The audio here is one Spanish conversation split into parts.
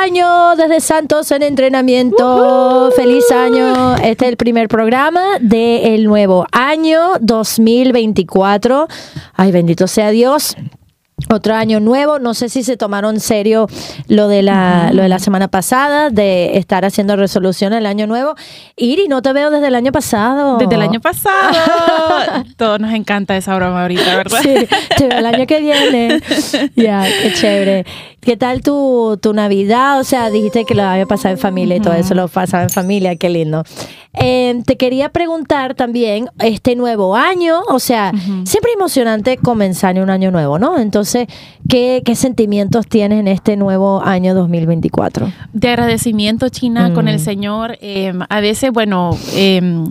Año desde Santos en entrenamiento. Feliz año. Este es el primer programa del nuevo año 2024. Ay, bendito sea Dios. Otro año nuevo, no sé si se tomaron en serio lo de la lo de la semana pasada de estar haciendo resolución el año nuevo. Iri, no te veo desde el año pasado. Desde el año pasado. Todos nos encanta esa broma ahorita, ¿verdad? Sí, te veo el año que viene. Ya, qué chévere. ¿Qué tal tu, tu Navidad? O sea, dijiste que lo había pasado en familia y todo eso lo pasaba en familia, qué lindo. Eh, te quería preguntar también, este nuevo año, o sea, siempre emocionante comenzar en un año nuevo, ¿no? Entonces, ¿qué, qué sentimientos tienes en este nuevo año 2024? De agradecimiento, China, con el Mm. Señor. Eh, a veces, bueno, eh,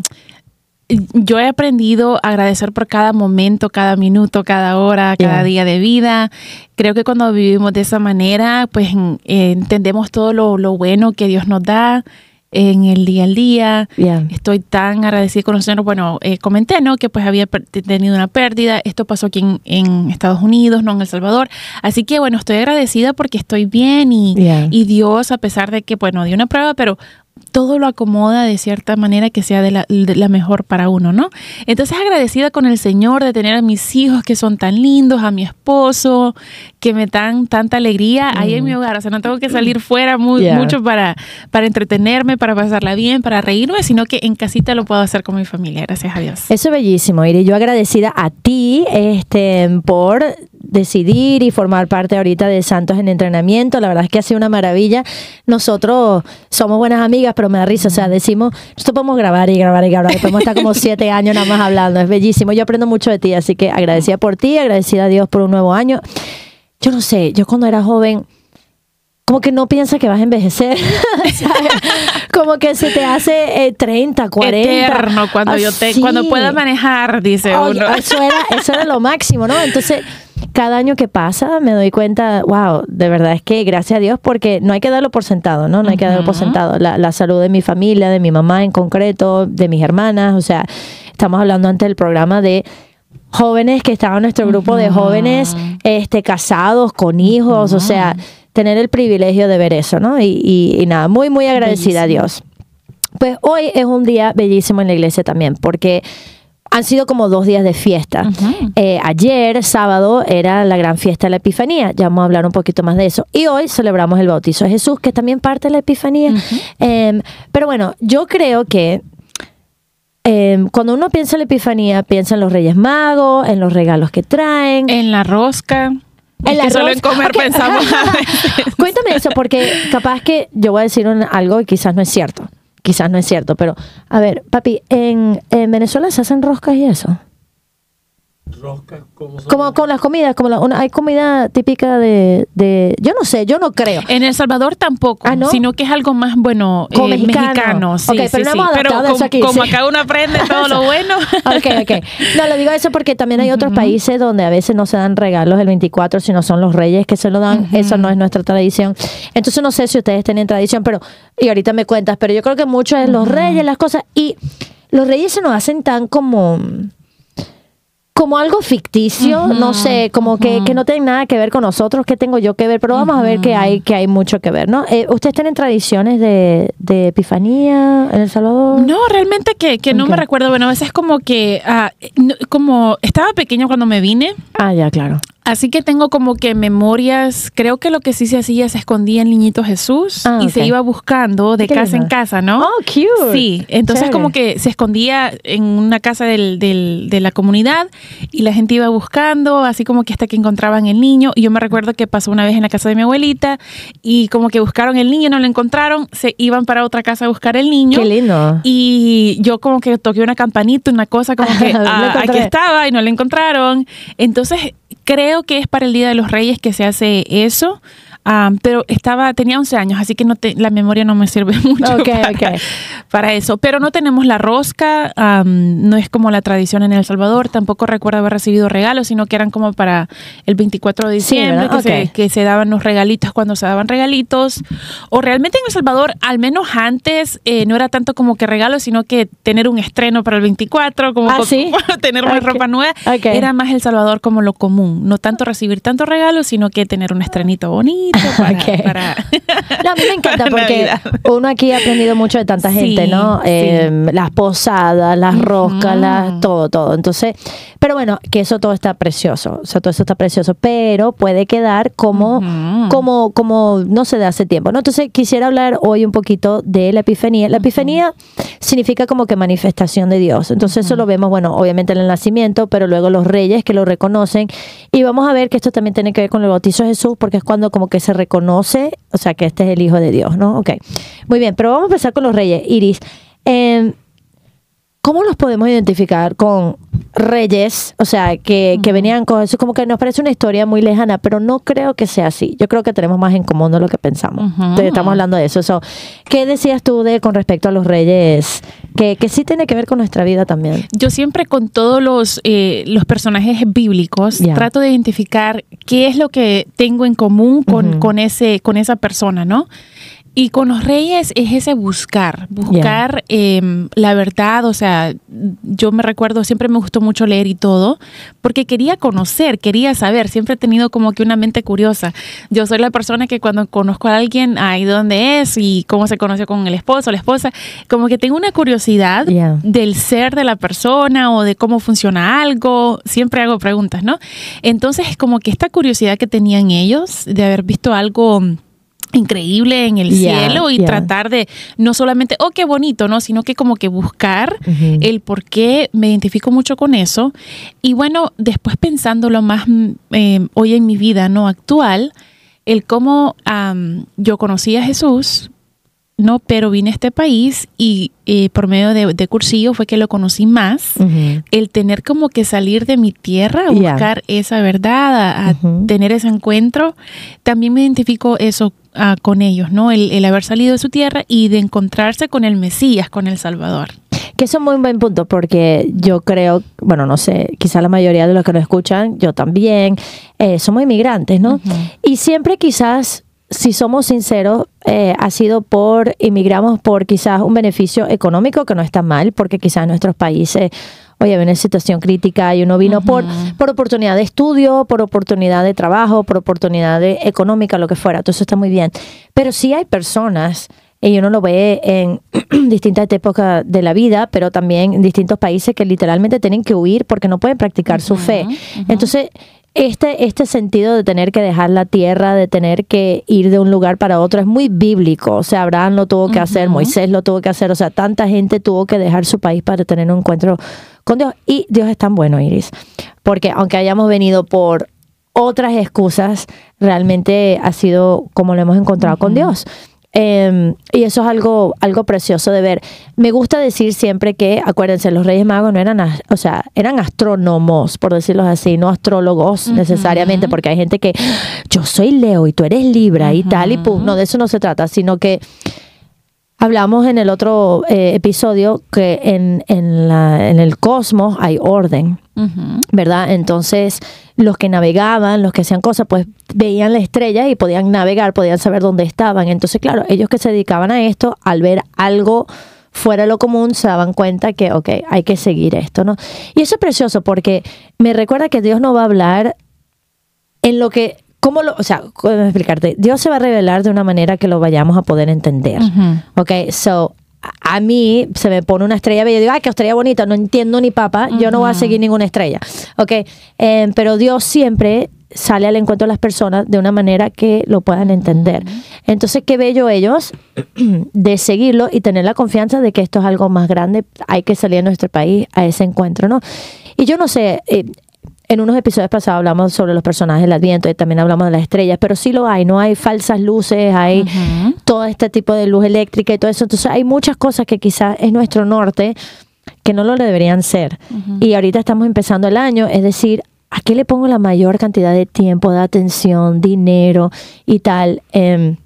yo he aprendido a agradecer por cada momento, cada minuto, cada hora, cada Yeah. día de vida. Creo que cuando vivimos de esa manera, pues eh, entendemos todo lo, lo bueno que Dios nos da en el día al día. Yeah. Estoy tan agradecida con el Señor. Bueno, eh, comenté, ¿no? Que pues había tenido una pérdida. Esto pasó aquí en, en Estados Unidos, no en El Salvador. Así que, bueno, estoy agradecida porque estoy bien y, Yeah. y Dios, a pesar de que, bueno, dio una prueba, pero todo lo acomoda de cierta manera que sea de la, de la mejor para uno, ¿no? Entonces agradecida con el Señor de tener a mis hijos que son tan lindos, a mi esposo, que me dan tanta alegría ahí en mi hogar. O sea, no tengo que salir fuera Mm. Yeah. mucho para, para entretenerme, para pasarla bien, para reírme, sino que en casita lo puedo hacer con mi familia, gracias a Dios. Eso es bellísimo, Iri. Yo agradecida a ti este, por decidir y formar parte ahorita de Santos en Entrenamiento. La verdad es que ha sido una maravilla. Nosotros somos buenas amigas, pero me da risa. O sea, decimos, nosotros podemos grabar y grabar y grabar. Podemos estar como siete años nada más hablando. Es bellísimo. Yo aprendo mucho de ti, así que agradecida por ti, agradecida a Dios por un nuevo año. Yo no sé, yo cuando era joven como que no piensa que vas a envejecer. Como que se te hace eh, 30, 40. Eterno cuando yo te, cuando pueda manejar, dice Oye, uno. eso, era, eso era lo máximo, ¿no? Entonces, cada año que pasa me doy cuenta, wow, de verdad es que gracias a Dios, porque no hay que darlo por sentado, ¿no? No hay que darlo por sentado. La, la salud de mi familia, de mi mamá en concreto, de mis hermanas, o sea, estamos hablando antes del programa de jóvenes que estaban en nuestro grupo de jóvenes este este con hijos, o sea, tener el privilegio de ver eso, ¿no? Y, y- y nada, muy, muy agradecida a Bellísimo. Dios. Pues hoy es un día bellísimo en la iglesia también, porque han sido como dos días de fiesta. Eh, ayer, sábado, era la gran fiesta de la Epifanía. Ya vamos a hablar un poquito más de eso. Y hoy celebramos el bautizo de Jesús, que es también parte de la Epifanía. Em, pero bueno, yo creo que em, cuando uno piensa en la Epifanía, piensa en los Reyes Magos, en los regalos que traen. En la rosca. Solo en comer pensamos. Cuéntame eso, porque capaz que yo voy a decir un- algo y quizás no es cierto. Quizás no es cierto, pero a ver, papi, en, en Venezuela se hacen roscas y eso. Roscas, ¿cómo son? Como con las comidas, como la- una- hay comida típica de, de, yo no sé, yo no creo. En El Salvador tampoco, Ah, ¿no? sino que es algo más, bueno, Como eh, mexicano. Sí, pero no sí. hemos Pero adaptado eso como, aquí, como sí. acá uno aprende todo lo bueno. Ok, ok. No, lo digo eso porque también hay otros países donde a veces no se dan regalos el 24, sino son los reyes que se lo dan. Eso no es nuestra tradición. Entonces no sé si ustedes tienen tradición, pero, y ahorita me cuentas, pero yo creo que mucho es los reyes, las cosas, y los reyes se nos hacen tan como como algo ficticio, no sé, como que, que no tienen nada que ver con nosotros, que tengo yo que ver, pero vamos a ver que hay, que hay mucho que ver, ¿no? Eh, ¿Ustedes tienen tradiciones de, de Epifanía en El Salvador? No, realmente que, que no me recuerdo. Bueno, a veces como que, ah, no- como estaba pequeño cuando me vine, Ah, ya, claro. Así que tengo como que memorias. Creo que lo que sí se hacía, se escondía el niñito Jesús Ah, y se iba buscando de casa en casa, ¿no? Oh, cute. Sí, entonces Chévere. como que se escondía en una casa del, del- de la comunidad y la gente iba buscando, así como que hasta que encontraban el niño. Y yo me recuerdo que pasó una vez en la casa de mi abuelita y como que buscaron el niño, no lo encontraron, se iban para otra casa a buscar el niño. Qué lindo. Y yo como que toqué una campanita, una cosa como que ah, aquí estaba y no lo encontraron. Entonces creo que es para el Día de los Reyes que se hace eso. Ah, pero estaba, tenía 11 años, así que no te- la memoria no me sirve mucho para, eso. Pero no tenemos la rosca, am, no es como la tradición en El Salvador, tampoco recuerdo haber recibido regalos, sino que eran como para el 24 de diciembre, que, se, que se daban los regalitos cuando se daban regalitos. O realmente en El Salvador, al menos antes, eh, no era tanto como que regalos, sino que tener un estreno para el 24, como Ah, tener una Ok. ropa nueva. Era más El Salvador como lo común, no tanto recibir tantos regalos, sino que tener un estrenito bonito para, Ok. para- No, a mí me encanta porque Navidad. uno aquí ha aprendido mucho de tanta gente, Sí, ¿no? sí. Eh, las posadas, las roscas, las, todo, todo. Entonces, pero bueno, que eso todo está precioso, o sea, todo eso está precioso, pero puede quedar como, como, como no sé, de hace tiempo, ¿no? Entonces, quisiera hablar hoy un poquito de la epifanía. La epifanía significa como que manifestación de Dios. Entonces, eso lo vemos, bueno, obviamente en el nacimiento, pero luego los reyes que lo reconocen. Y vamos a ver que esto también tiene que ver con el bautizo de Jesús, porque es cuando como que se reconoce, o sea, que este es el Hijo de Dios, ¿no? Ok. Muy bien, pero vamos a empezar con los reyes. Iris, eh, ¿cómo los podemos identificar con reyes? O sea, que, que venían con eso, como que nos parece una historia muy lejana, pero no creo que sea así. Yo creo que tenemos más en común de lo que pensamos. Ujú. Entonces, estamos hablando de eso. So, ¿Qué decías tú de con respecto a los reyes? Que, que sí tiene que ver con nuestra vida también. Yo siempre con todos los, eh, los personajes bíblicos Ya. trato de identificar qué es lo que tengo en común con, Ujú. con, ese, con esa persona, ¿no? Y con los reyes es ese buscar, buscar em, la verdad, o sea, yo me recuerdo, siempre me gustó mucho leer y todo, porque quería conocer, quería saber, siempre he tenido como que una mente curiosa. Yo soy la persona que cuando conozco a alguien, ahí dónde es y cómo se conoció con el esposo o la esposa, como que tengo una curiosidad Ya. del ser de la persona o de cómo funciona algo, siempre hago preguntas, ¿no? Entonces, como que esta curiosidad que tenían ellos de haber visto algo increíble en el cielo y tratar de no solamente, oh, qué bonito, ¿no? Sino que como que buscar el por qué me identifico mucho con eso. Y bueno, después pensándolo más mm, eh, hoy en mi vida, ¿no? Actual, el cómo yo conocí a Jesús, ¿no? Pero vine a este país y eh, por medio de, de cursillo fue que lo conocí más. El tener como que salir de mi tierra a buscar esa verdad, a, tener ese encuentro, también me identifico eso ah, con ellos, ¿no? El, el haber salido de su tierra y de encontrarse con el Mesías, con el Salvador. Que eso es muy buen punto porque yo creo, bueno, no sé, quizá la mayoría de los que nos escuchan, yo también, eh, somos inmigrantes, ¿no? Y siempre quizás, si somos sinceros, eh, ha sido por, inmigramos por quizás un beneficio económico que no está mal, porque quizás en nuestros países, oye, hay una situación crítica y uno vino por, por oportunidad de estudio, por oportunidad de trabajo, por oportunidad de económica, lo que fuera, todo eso está muy bien. Pero sí hay personas y uno lo ve en distintas épocas de la vida, pero también en distintos países que literalmente tienen que huir porque no pueden practicar su fe. Entonces, este, este sentido de tener que dejar la tierra, de tener que ir de un lugar para otro, es muy bíblico. O sea, Abraham lo tuvo que hacer, Moisés lo tuvo que hacer, o sea, tanta gente tuvo que dejar su país para tener un encuentro con Dios. Y Dios es tan bueno, Iris, porque aunque hayamos venido por otras excusas, realmente ha sido como lo hemos encontrado con Dios. Eh, y eso es algo, algo precioso de ver. Me gusta decir siempre que, acuérdense, los Reyes Magos no eran, o sea, eran astrónomos, por decirlo así, no astrólogos necesariamente, porque hay gente que yo soy Leo y tú eres Libra y tal, y pum, no, de eso no se trata, sino que hablamos en el otro eh, episodio que en, en, la, en el cosmos hay orden. ¿verdad? Entonces, los que navegaban, los que hacían cosas, pues veían la estrella y podían navegar, podían saber dónde estaban. Entonces, claro, ellos que se dedicaban a esto, al ver algo fuera de lo común, se daban cuenta que, ok, hay que seguir esto, ¿no? Y eso es precioso porque me recuerda que Dios no va a hablar en lo que, ¿cómo lo, o sea, cómo explicarte? Dios se va a revelar de una manera que lo vayamos a poder entender. Ujú. Ok, so a- mí se me pone una estrella bella y digo, ay, qué estrella bonita, no entiendo ni papa, yo no voy a seguir ninguna estrella. Ok, eh, pero Dios siempre sale al encuentro de las personas de una manera que lo puedan entender. Entonces, qué bello ellos de seguirlo y tener la confianza de que esto es algo más grande, hay que salir a nuestro país a ese encuentro, ¿no? Y yo no sé, eh, en unos episodios pasados hablamos sobre los personajes del Adviento y también hablamos de las estrellas, pero sí lo hay, no hay falsas luces, hay todo este tipo de luz eléctrica y todo eso. Entonces hay muchas cosas que quizás es nuestro norte que no lo deberían ser. Y ahorita estamos empezando el año, es decir, ¿a qué le pongo la mayor cantidad de tiempo, de atención, dinero y tal? Em,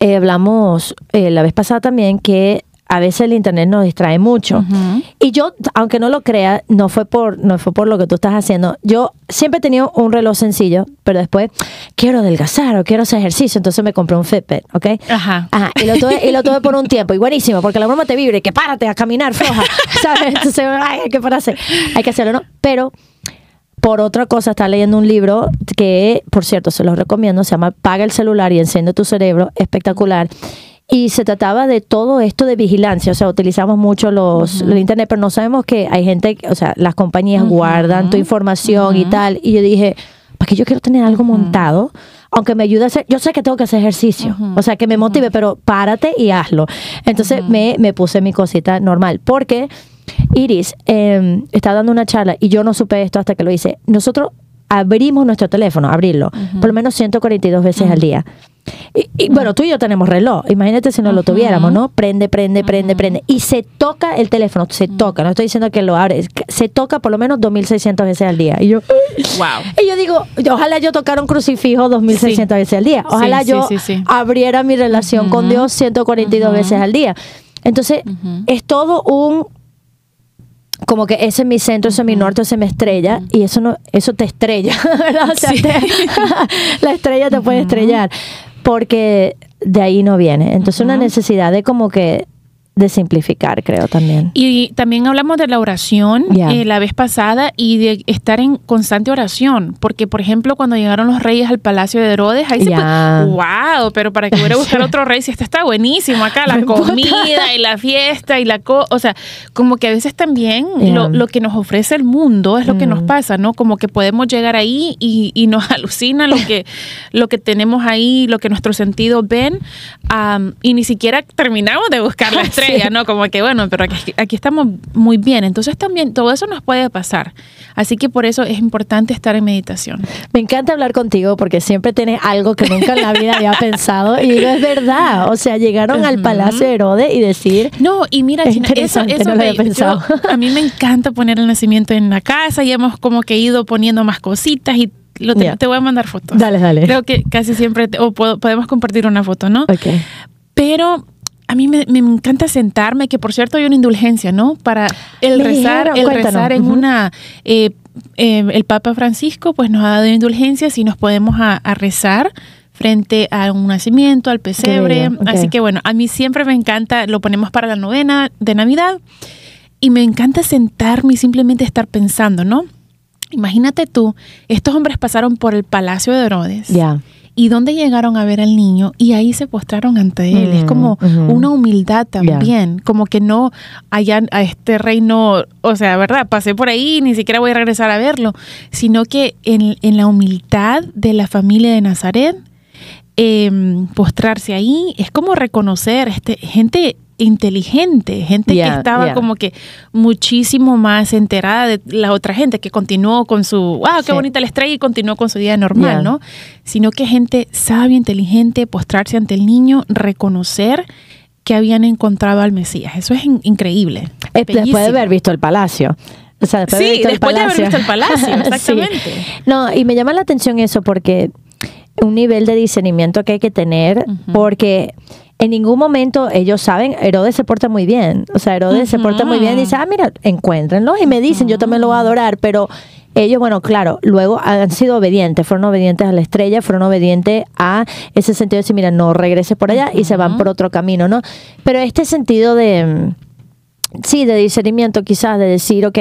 eh, hablamos eh, la vez pasada también que a veces el internet nos distrae mucho. Ujú. Y yo, aunque no lo crea, no fue por no fue por lo que tú estás haciendo. Yo siempre he tenido un reloj sencillo, pero después quiero adelgazar o quiero hacer ejercicio, entonces me compré un Fitbit, ¿ok? Ajá. Ajá, y lo tuve, y lo tuve por un tiempo, y buenísimo, porque la broma te vibra y que párate a caminar floja, ¿sabes? Entonces, ay, hay que pararse, hay que hacerlo, ¿no? Pero por otra cosa, está leyendo un libro que, por cierto, se los recomiendo, se llama Paga el celular y enciende tu cerebro, espectacular. Y se trataba de todo esto de vigilancia, o sea, utilizamos mucho los, el internet, pero no sabemos que hay gente, o sea, las compañías guardan tu información y tal. Y yo dije, ¿para qué yo quiero tener algo montado? Aunque me ayude a hacer, yo sé que tengo que hacer ejercicio, o sea, que me motive, pero párate y hazlo. Entonces me, me puse mi cosita normal, porque Iris eh, está dando una charla y yo no supe esto hasta que lo hice. Nosotros abrimos nuestro teléfono, abrirlo, por lo menos 142 veces al día. Y, y, bueno, tú y yo tenemos reloj. Imagínate si no lo tuviéramos, ¿no? Prende, prende, prende, prende. Y se toca el teléfono, se toca. No estoy diciendo que lo abres. Se toca por lo menos 2.600 veces al día. Y yo, Wow. y yo digo, ojalá yo tocara un crucifijo 2.600 Sí. veces al día. Ojalá Sí, yo sí, abriera mi relación con Dios 142 veces al día. Entonces, es todo un como que ese es mi centro, ese es mi norte, ese es mi estrella, y eso no, eso te estrella, ¿verdad? O sea, Sí. te- la estrella te puede estrellar, porque de ahí no viene. Entonces, una necesidad de como que de simplificar, creo también. Y también hablamos de la oración Ya. eh, la vez pasada y de estar en constante oración, porque por ejemplo cuando llegaron los reyes al palacio de Herodes, ahí se Ya. puede, wow, pero para que fuera a buscar otro rey, si este está buenísimo acá, la comida y la fiesta y la co, o sea, como que a veces también lo, lo que nos ofrece el mundo es lo que nos Mm. pasa, ¿no? Como que podemos llegar ahí y, y nos alucina lo que, lo que tenemos ahí, lo que nuestros sentidos ven, am, y ni siquiera terminamos de buscar la estrella, Sí. ¿no? Como que bueno, pero aquí, aquí estamos muy bien. Entonces también todo eso nos puede pasar. Así que por eso es importante estar en meditación. Me encanta hablar contigo porque siempre tienes algo que nunca en la vida había pensado y digo, es verdad. O sea, llegaron al. Palacio de Herodes y decir, No, y mira, Es China, eso, eso no lo había de- yo- pensado. a mí me encanta poner el nacimiento en la casa y hemos como que ido poniendo más cositas y lo te, Ya. te voy a mandar fotos. dale, dale. Creo que casi siempre, te- o puedo- podemos compartir una foto, ¿no? Ok. Pero a mí me, me encanta sentarme, que por cierto hay una indulgencia, ¿no? Para el rezar, el cuéntanos. rezar en una... eh, eh, el Papa Francisco pues nos ha dado indulgencias y nos podemos a, a rezar frente a un nacimiento, al pesebre. Así que bueno, a mí siempre me encanta, lo ponemos para la novena de Navidad y me encanta sentarme y simplemente estar pensando, ¿no? Imagínate tú, estos hombres pasaron por el palacio de Herodes. Ya. ¿Y dónde llegaron a ver al niño? Y ahí se postraron ante él. es como una humildad también. Como que no allá a este reino, o sea, ¿verdad? Pasé por ahí, ni siquiera voy a regresar a verlo. Sino que en, en la humildad de la familia de Nazaret, em, postrarse ahí, es como reconocer este, gente inteligente, gente que estaba como que muchísimo más enterada de la otra gente, que continuó con su, wow, qué Sí. bonita la estrella y continuó con su día normal. ¿no? Sino que gente sabia, inteligente, postrarse ante el niño, reconocer que habían encontrado al Mesías. Eso es in- increíble. Eh, Después de haber visto el palacio. O sea, después Sí, después de haber visto el palacio, Sí. exactamente. No, y me llama la atención eso porque un nivel de discernimiento que hay que tener, porque en ningún momento ellos saben, Herodes se porta muy bien. O sea, Herodes se porta muy bien y dice, ah, mira, encuéntrenlo y me dicen, yo también lo voy a adorar, pero ellos, bueno, claro, luego han sido obedientes, fueron obedientes a la estrella, fueron obedientes a ese sentido de decir, mira, no regreses por allá y se van por otro camino, ¿no? Pero este sentido de, mm, sí, de discernimiento quizás, de decir, ok,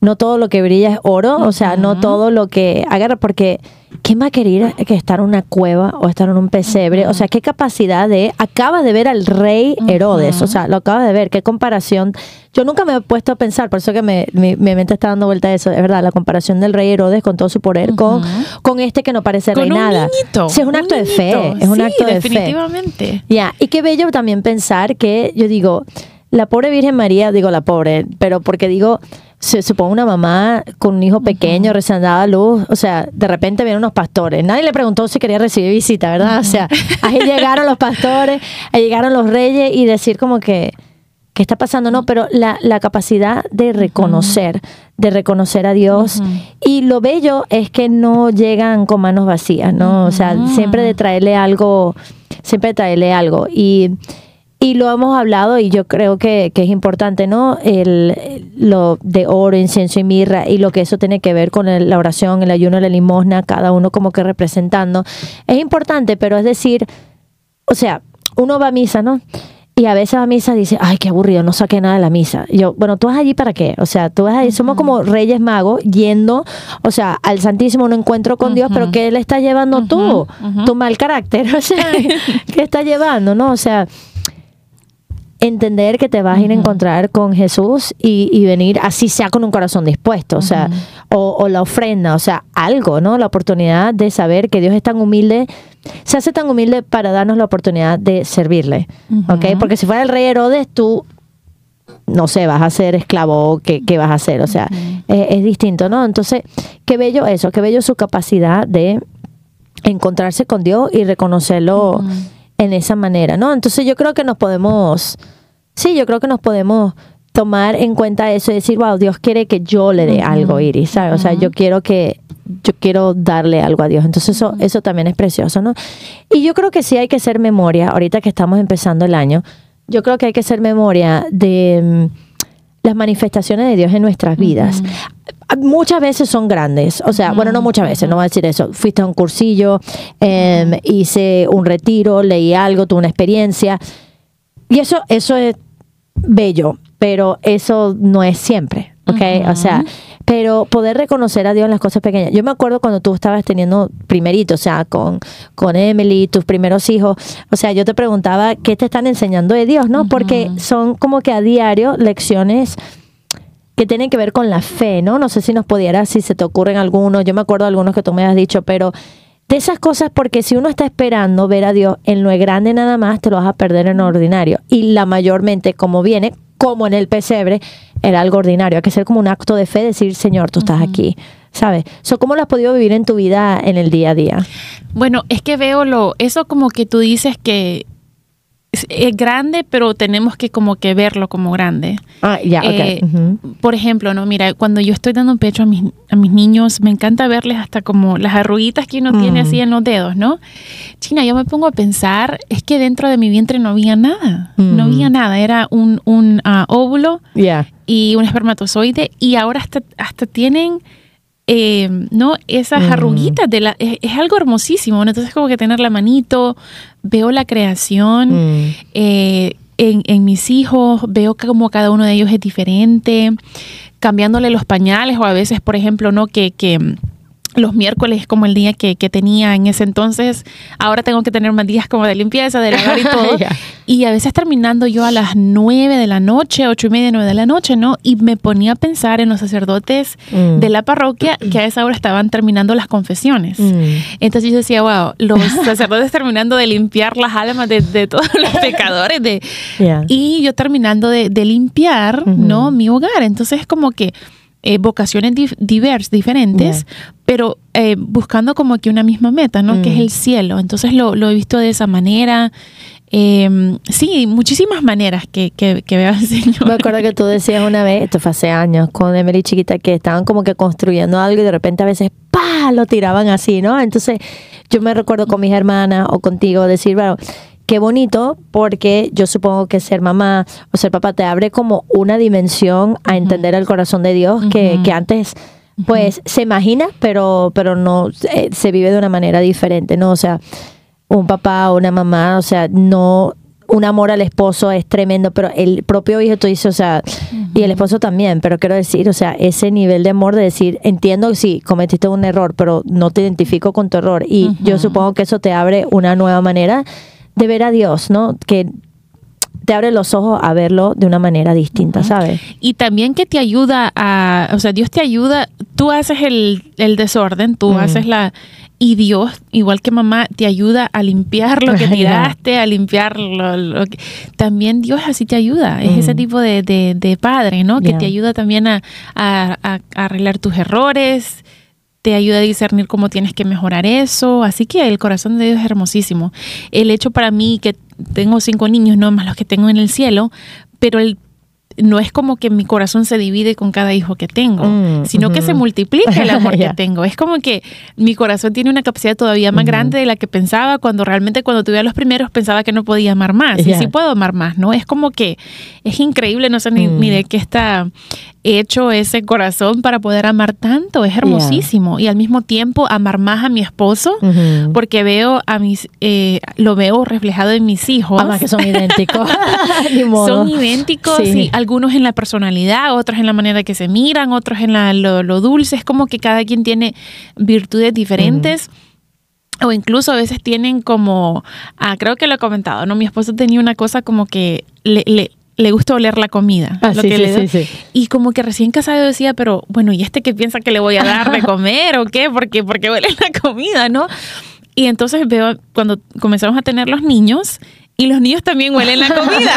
no todo lo que brilla es oro, o sea, no todo lo que agarra, porque ¿quién va a querer que estar en una cueva o estar en un pesebre? O sea, ¿qué capacidad de, acabas de ver al rey Herodes, o sea, lo acabas de ver, qué comparación. Yo nunca me he puesto a pensar, por eso que me, mi, mi mente está dando vuelta a eso, es verdad, la comparación del rey Herodes con todo su poder, con, con este que no parece rey nada. Sí, es un acto de fe, es un Sí, acto de fe. definitivamente. Ya, y qué bello también pensar que yo digo, la pobre Virgen María, digo la pobre, pero porque digo, se supone una mamá con un hijo pequeño recién dada a luz, o sea, de repente vienen unos pastores. Nadie le preguntó si quería recibir visita, ¿verdad? O sea, ahí llegaron los pastores, ahí llegaron los reyes y decir como que, ¿qué está pasando? No, pero la, la capacidad de reconocer, de reconocer a Dios. Y lo bello es que no llegan con manos vacías, ¿no? O sea, siempre de traerle algo, siempre de traerle algo. Y, y lo hemos hablado y yo creo que, que es importante, ¿no? El, lo de oro, incienso y mirra y lo que eso tiene que ver con el- la oración, el ayuno, la limosna, cada uno como que representando. Es importante, pero es decir, o sea, uno va a misa, ¿no? y a veces a misa dice, ay, qué aburrido, no saqué nada de la misa. Y yo, bueno, ¿tú vas allí para qué? O sea, tú vas allí, somos como reyes magos yendo, o sea, al Santísimo un encuentro con Dios, pero ¿qué le está llevando tú? Tu mal carácter, o sea, ¿qué está llevando, no? O sea, entender que te vas a ir a encontrar con Jesús y, venir así sea con un corazón dispuesto, o sea, o, la ofrenda, o sea, algo, ¿no? La oportunidad de saber que Dios es tan humilde, se hace tan humilde para darnos la oportunidad de servirle, ¿ok? Porque si fuera el rey Herodes, tú, no sé, vas a ser esclavo, ¿qué, qué vas a hacer? O sea, eh, es distinto, ¿no? Entonces, qué bello eso, qué bello su capacidad de encontrarse con Dios y reconocerlo en esa manera, ¿no? Entonces yo creo que nos podemos, sí, yo creo que nos podemos tomar en cuenta eso y decir, wow, Dios quiere que yo le dé algo, Iris, ¿sabes? O sea, yo quiero que, yo quiero darle algo a Dios. Entonces eso, eso también es precioso, ¿no? Y yo creo que sí hay que ser memoria, ahorita que estamos empezando el año, yo creo que hay que ser memoria de mm, las manifestaciones de Dios en nuestras vidas muchas veces son grandes, o sea, bueno, no muchas veces, no voy a decir eso. Fuiste a un cursillo, em, hice un retiro, leí algo, tuve una experiencia. Y eso, eso es bello, pero eso no es siempre, ¿ok? O sea, pero poder reconocer a Dios en las cosas pequeñas. Yo me acuerdo cuando tú estabas teniendo primerito, o sea, con, con Emily, tus primeros hijos, o sea, yo te preguntaba qué te están enseñando de Dios, ¿no? Porque son como que a diario lecciones que tienen que ver con la fe, ¿no? No sé si nos pudieras, si se te ocurren algunos, yo me acuerdo de algunos que tú me has dicho, pero de esas cosas, porque si uno está esperando ver a Dios en lo grande nada más, te lo vas a perder en lo ordinario. Y la mayormente, como viene, como en el pesebre, era algo ordinario. Hay que ser como un acto de fe, decir, Señor, tú estás aquí. ¿Sabes? ¿Cómo lo has podido vivir en tu vida en el día a día? Bueno, es que veo lo, eso como que tú dices que es, grande, pero tenemos que como que verlo como grande. Ah, ya, eh, Por ejemplo, no, mira, cuando yo estoy dando pecho a mis, a mis niños, me encanta verles hasta como las arruguitas que uno tiene así mm. en los dedos, ¿no? China, yo me pongo a pensar, es que dentro de mi vientre no había nada, no mm. había nada, era un, un uh, óvulo y un espermatozoide y ahora hasta, hasta tienen eh, ¿no? Esas mm. arruguitas de la, es, algo hermosísimo, Entonces como que tener la manito, veo la creación mm. eh, en, en, mis hijos, veo como cada uno de ellos es diferente, cambiándole los pañales o a veces, por ejemplo, ¿no? Que, que los miércoles como el día que, que, tenía en ese entonces. Ahora tengo que tener más días como de limpieza, de lavar y todo. Y a veces terminando yo a las nueve de la noche, ocho y media, nueve de la noche, ¿no? Y me ponía a pensar en los sacerdotes mm. de la parroquia que a esa hora estaban terminando las confesiones. Mm. Entonces yo decía, wow, los sacerdotes terminando de limpiar las almas de, de todos los pecadores. De, Y yo terminando de, de limpiar, ¿no? Mi hogar. Entonces es como que eh, vocaciones diversas, diferentes, pero eh, buscando como que una misma meta, ¿no? Que es el cielo. Entonces lo, lo he visto de esa manera. Eh, sí, muchísimas maneras que, que, que veo al Señor. Me acuerdo que tú decías una vez, esto fue hace años, con Emily chiquita, que estaban como que construyendo algo y de repente a veces ¡pa! lo tiraban así, ¿no? Entonces yo me recuerdo con mis hermanas o contigo decir, bueno, qué bonito porque yo supongo que ser mamá o ser papá te abre como una dimensión a entender el corazón de Dios que, que antes pues se imagina pero pero no eh, se vive de una manera diferente no o sea un papá o una mamá o sea no un amor al esposo es tremendo, pero el propio hijo tú dices, o sea, y el esposo también, pero quiero decir, o sea, ese nivel de amor de decir, entiendo que sí, cometiste un error, pero no te identifico con tu error. Y yo supongo que eso te abre una nueva manera de ver a Dios, ¿no? Que te abre los ojos a verlo de una manera distinta, ¿sabes? Y también que te ayuda a, o sea, Dios te ayuda, tú haces el, desorden, tú haces la, y Dios, igual que mamá, te ayuda a limpiar lo que tiraste, a limpiar lo, que... También Dios así te ayuda, es ese tipo de, de, padre, ¿no? Que te ayuda también a, a arreglar tus errores, te ayuda a discernir cómo tienes que mejorar eso. Así que el corazón de Dios es hermosísimo. El hecho para mí que tengo cinco niños, no más los que tengo en el cielo, pero el no es como que mi corazón se divide con cada hijo que tengo, mm, sino que se multiplica el amor que tengo. Es como que mi corazón tiene una capacidad todavía más grande de la que pensaba cuando realmente cuando tuve a los primeros pensaba que no podía amar más. Y sí puedo amar más, ¿no? Es como que es increíble, no sé ni, ni mm. de qué está hecho ese corazón para poder amar tanto. Es hermosísimo. Y al mismo tiempo amar más a mi esposo, porque veo a mis, eh, lo veo reflejado en mis hijos. Además que son idénticos. Ni modo. Son idénticos, Sí. sí, algunos en la personalidad, otros en la manera que se miran, otros en la- lo, lo dulce. Es como que cada quien tiene virtudes diferentes. O incluso a veces tienen como, ah, creo que lo he comentado, ¿no? Mi esposo tenía una cosa como que le, le, le gusta oler la comida. Ah, lo sí, que sí, le sí. Y como que recién casado decía, pero bueno, ¿y este qué piensa que le voy a dar de comer o qué? Porque, porque huele la comida, ¿no? Y entonces veo cuando comenzamos a tener los niños y los niños también huelen la comida.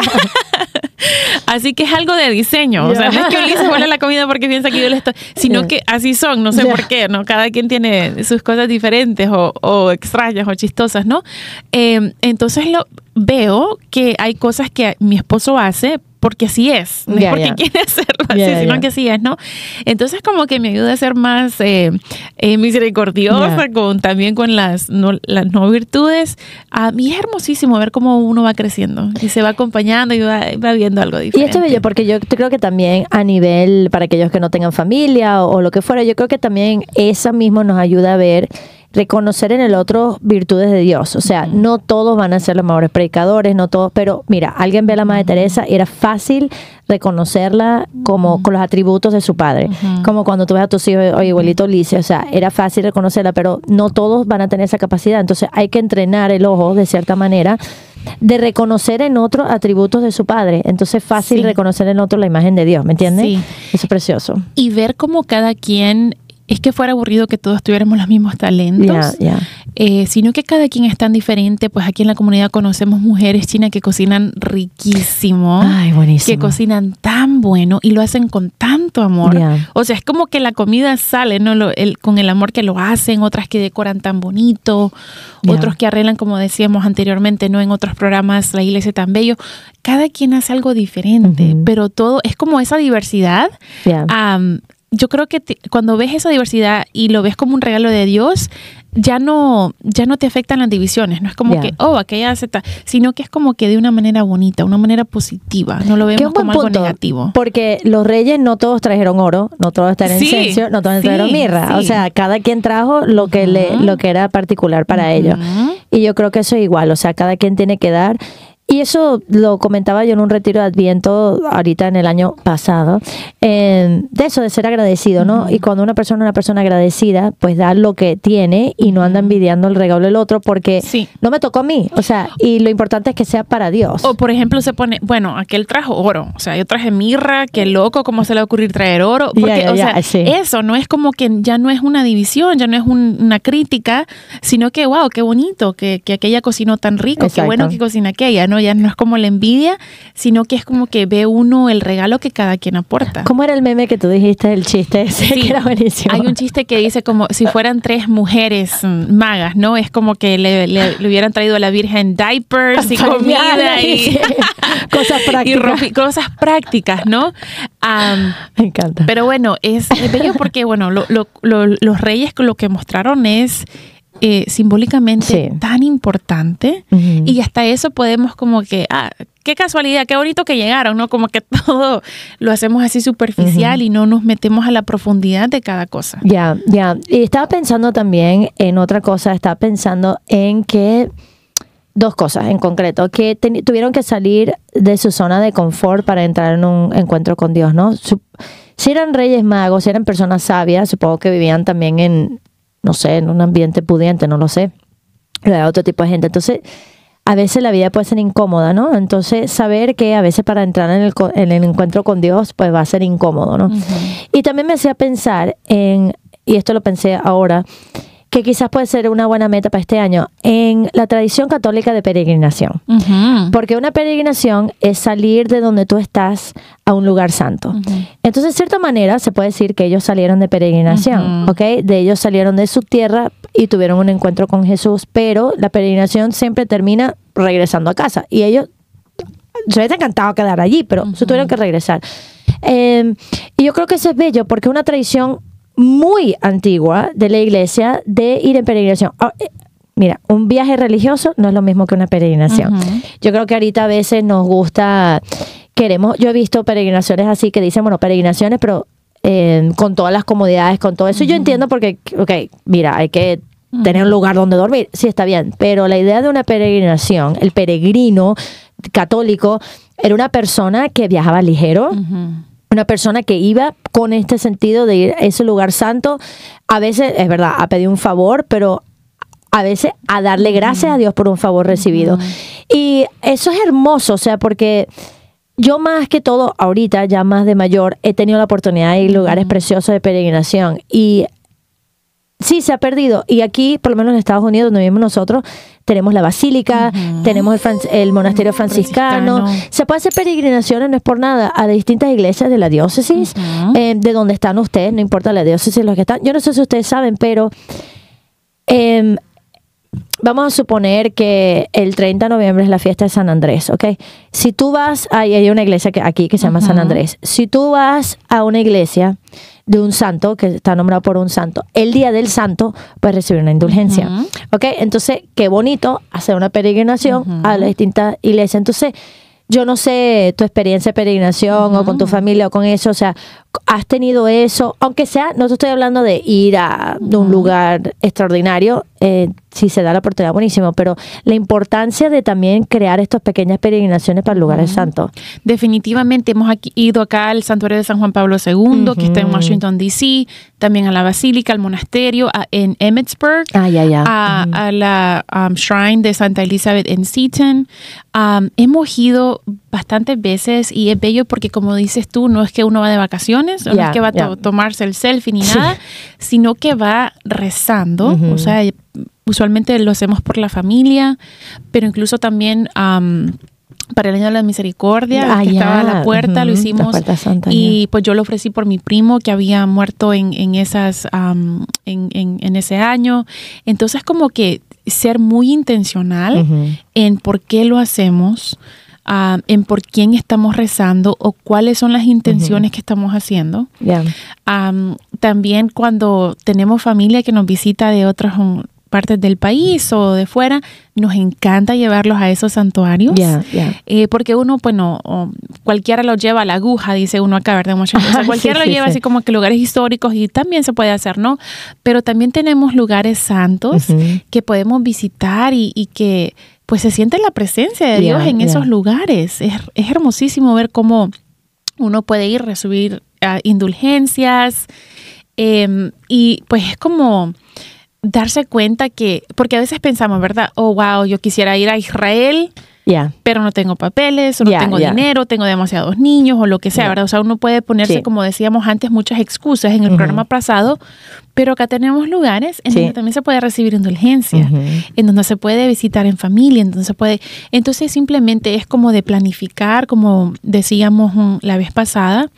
así que es algo de diseño. O sea, no es que Ulises huele la comida porque piensa que yo le estoy, sino que así son, no sé por qué, ¿no? Cada quien tiene sus cosas diferentes o, o extrañas o chistosas, ¿no? Eh, entonces lo veo que hay cosas que mi esposo hace porque así es, no es porque quiere hacerlo así, sino que así es, ¿no? Entonces como que me ayuda a ser más eh, eh, misericordiosa con también con las no, las no virtudes. A mí es hermosísimo ver cómo uno va creciendo y se va acompañando y va, va viendo algo Y diferente. esto es bello porque yo creo que también a nivel, para aquellos que no tengan familia o, o lo que fuera, yo creo que también esa mismo nos ayuda a ver, reconocer en el otro virtudes de Dios. O sea, no todos van a ser los mejores predicadores, no todos, pero mira, alguien ve a la Madre Teresa y era fácil reconocerla como con los atributos de su padre. Como cuando tú ves a tus hijos, oye, igualito Ulises, o sea, era fácil reconocerla, pero no todos van a tener esa capacidad. Entonces hay que entrenar el ojo de cierta manera de reconocer en otro atributos de su padre. Entonces fácil Sí. reconocer en otro la imagen de Dios, ¿me entiendes? Sí. Eso es precioso. y ver cómo cada quien es que fuera aburrido que todos tuviéramos los mismos talentos, ya. eh, sino que cada quien es tan diferente. Pues aquí en la comunidad conocemos mujeres chinas que cocinan riquísimo. Ay, buenísimo. que cocinan tan bueno y lo hacen con tanto amor. O sea, es como que la comida sale, ¿no? Lo- el- con el amor que lo hacen, otras que decoran tan bonito, otros que arreglan, como decíamos anteriormente, ¿no? En otros programas, la iglesia tan bello. Cada quien hace algo diferente, pero todo es como esa diversidad. Yo creo que te- cuando ves esa diversidad y lo ves como un regalo de Dios, ya no, ya no te afectan las divisiones. No es como que, oh, aquella hace tal, sino que es como que de una manera bonita, una manera positiva. No lo vemos como algo negativo. Porque los reyes no todos trajeron oro, no todos trajeron Sí, incienso, no todos sí, trajeron mirra. O sea, cada quien trajo lo que le, lo que era particular para ellos. Y yo creo que eso es igual, o sea, cada quien tiene que dar. Y eso lo comentaba yo en un retiro de Adviento ahorita en el año pasado, eh, de eso, de ser agradecido, ¿no? Y cuando una persona es una persona agradecida, pues da lo que tiene y no anda envidiando el regalo del otro porque Sí. no me tocó a mí, o sea, y lo importante es que sea para Dios. O por ejemplo se pone, bueno, aquel trajo oro, o sea, yo traje mirra, qué loco, cómo se le va a ocurrir traer oro, porque, o sea, sí. eso no es como que ya no es una división, ya no es un- una crítica, sino que, wow, qué bonito, que, que aquella cocinó tan rico, Exacto. qué bueno que cocina aquella, ¿no? Ya no es como la envidia, sino que es como que ve uno el regalo que cada quien aporta. ¿Cómo era el meme que tú dijiste, el chiste ese, Sí. que era buenísimo? Hay un chiste que dice como si fueran tres mujeres mm, magas, ¿no? Es como que le, le- le hubieran traído a la Virgen diapers y comida y. Cosas y prácticas. ropa- cosas prácticas, ¿no? Me encanta. pero bueno, es, es bello porque, bueno, lo- lo- lo- los reyes lo que mostraron es eh, simbólicamente Sí. tan importante y hasta eso podemos como que, ah, qué casualidad, qué bonito que llegaron, ¿no? Como que todo lo hacemos así superficial y no nos metemos a la profundidad de cada cosa. Ya, ya. Y estaba pensando también en otra cosa, estaba pensando en que dos cosas en concreto, que tuvieron que salir de su zona de confort para entrar en un encuentro con Dios, ¿no? Su- si eran reyes magos, si eran personas sabias, supongo que vivían también en, no sé, en un ambiente pudiente, no lo sé, de otro tipo de gente. Entonces, a veces la vida puede ser incómoda, ¿no? Entonces, saber que a veces para entrar en el, en el encuentro con Dios, pues va a ser incómodo, ¿no? Y también me hacía pensar en, y esto lo pensé ahora, que quizás puede ser una buena meta para este año, en la tradición católica de peregrinación. Porque una peregrinación es salir de donde tú estás a un lugar santo. Entonces, de cierta manera, se puede decir que ellos salieron de peregrinación. ¿ok? De ellos salieron de su tierra y tuvieron un encuentro con Jesús, pero la peregrinación siempre termina regresando a casa. Y ellos se hubiese encantado quedar allí, pero se tuvieron que regresar. Eh, y yo creo que eso es bello porque una tradición muy antigua de la iglesia de ir en peregrinación. Ah, eh, Mira, un viaje religioso no es lo mismo que una peregrinación. Yo creo que ahorita a veces nos gusta queremos, yo he visto peregrinaciones así que dicen, bueno, peregrinaciones, pero eh, con todas las comodidades, con todo eso. Yo entiendo porque, ok, mira, hay que tener un lugar donde dormir, sí está bien, pero la idea de una peregrinación, el peregrino católico, era una persona que viajaba ligero, una persona que iba con este sentido de ir a ese lugar santo, a veces, es verdad, a pedir un favor, pero a veces a darle gracias a Dios por un favor recibido. Y eso es hermoso, o sea, porque yo más que todo, ahorita, ya más de mayor, he tenido la oportunidad de ir a lugares preciosos de peregrinación. Y sí, se ha perdido. Y aquí, por lo menos en Estados Unidos, donde vivimos nosotros, tenemos la basílica, tenemos el, fran- el monasterio franciscano. Franciscano. Se puede hacer peregrinaciones, no es por nada, a distintas iglesias de la diócesis, eh, de donde están ustedes, no importa la diócesis, los que están. Yo no sé si ustedes saben, pero em, vamos a suponer que el 30 de noviembre es la fiesta de San Andrés, ¿ok? Si tú vas, hay una iglesia que, aquí que se llama San Andrés. Si tú vas a una iglesia de un santo, que está nombrado por un santo, el día del santo puedes recibir una indulgencia, ¿ok? Entonces, qué bonito hacer una peregrinación a las distintas iglesias. Entonces, yo no sé tu experiencia de peregrinación o con tu familia o con eso, o sea, has tenido eso, aunque sea, no te estoy hablando de ir a un lugar extraordinario, eh, si se da la oportunidad, buenísimo, pero la importancia de también crear estas pequeñas peregrinaciones para lugares santos. Definitivamente hemos aquí- ido acá al santuario de San Juan Pablo II, que está en Washington, D.C., también a la basílica, al monasterio, a- en Emmitsburg, Ah, a, a la um, shrine de Santa Elizabeth en Seaton. Um, hemos ido bastantes veces y es bello porque, como dices tú, no es que uno va de vacaciones, no es que va a to- tomarse el selfie ni Sí. nada, sino que va rezando, o sea, usualmente lo hacemos por la familia, pero incluso también um, para el año de la misericordia, Ah, que estaba a la puerta, lo hicimos santa, y pues yo lo ofrecí por mi primo que había muerto en, en esas en, en- en ese año. Entonces como que ser muy intencional en por qué lo hacemos, en por quién estamos rezando o cuáles son las intenciones que estamos haciendo. También cuando tenemos familia que nos visita de otras um, partes del país o de fuera, nos encanta llevarlos a esos santuarios. Eh, porque uno, bueno, cualquiera lo lleva a la aguja, dice uno acá, ¿verdad? sea, Ajá, cualquiera sí, lo lleva sí. así como que lugares históricos y también se puede hacer, ¿no? Pero también tenemos lugares santos que podemos visitar y, y que pues se siente la presencia de Dios en esos lugares. Es, es hermosísimo ver cómo uno puede ir, recibir ah, indulgencias eh, y pues es como darse cuenta que, porque a veces pensamos, ¿verdad? Oh, wow, yo quisiera ir a Israel Ya. pero no tengo papeles, o no Ya, tengo ya. dinero, tengo demasiados niños o lo que sea. ¿verdad? O sea, uno puede ponerse, Sí. como decíamos antes, muchas excusas en el Ujú. programa pasado, pero acá tenemos lugares en Sí. donde también se puede recibir indulgencia, Ujú. en donde se puede visitar en familia, en donde se puede... Entonces simplemente es como de planificar, como decíamos mm, la vez pasada,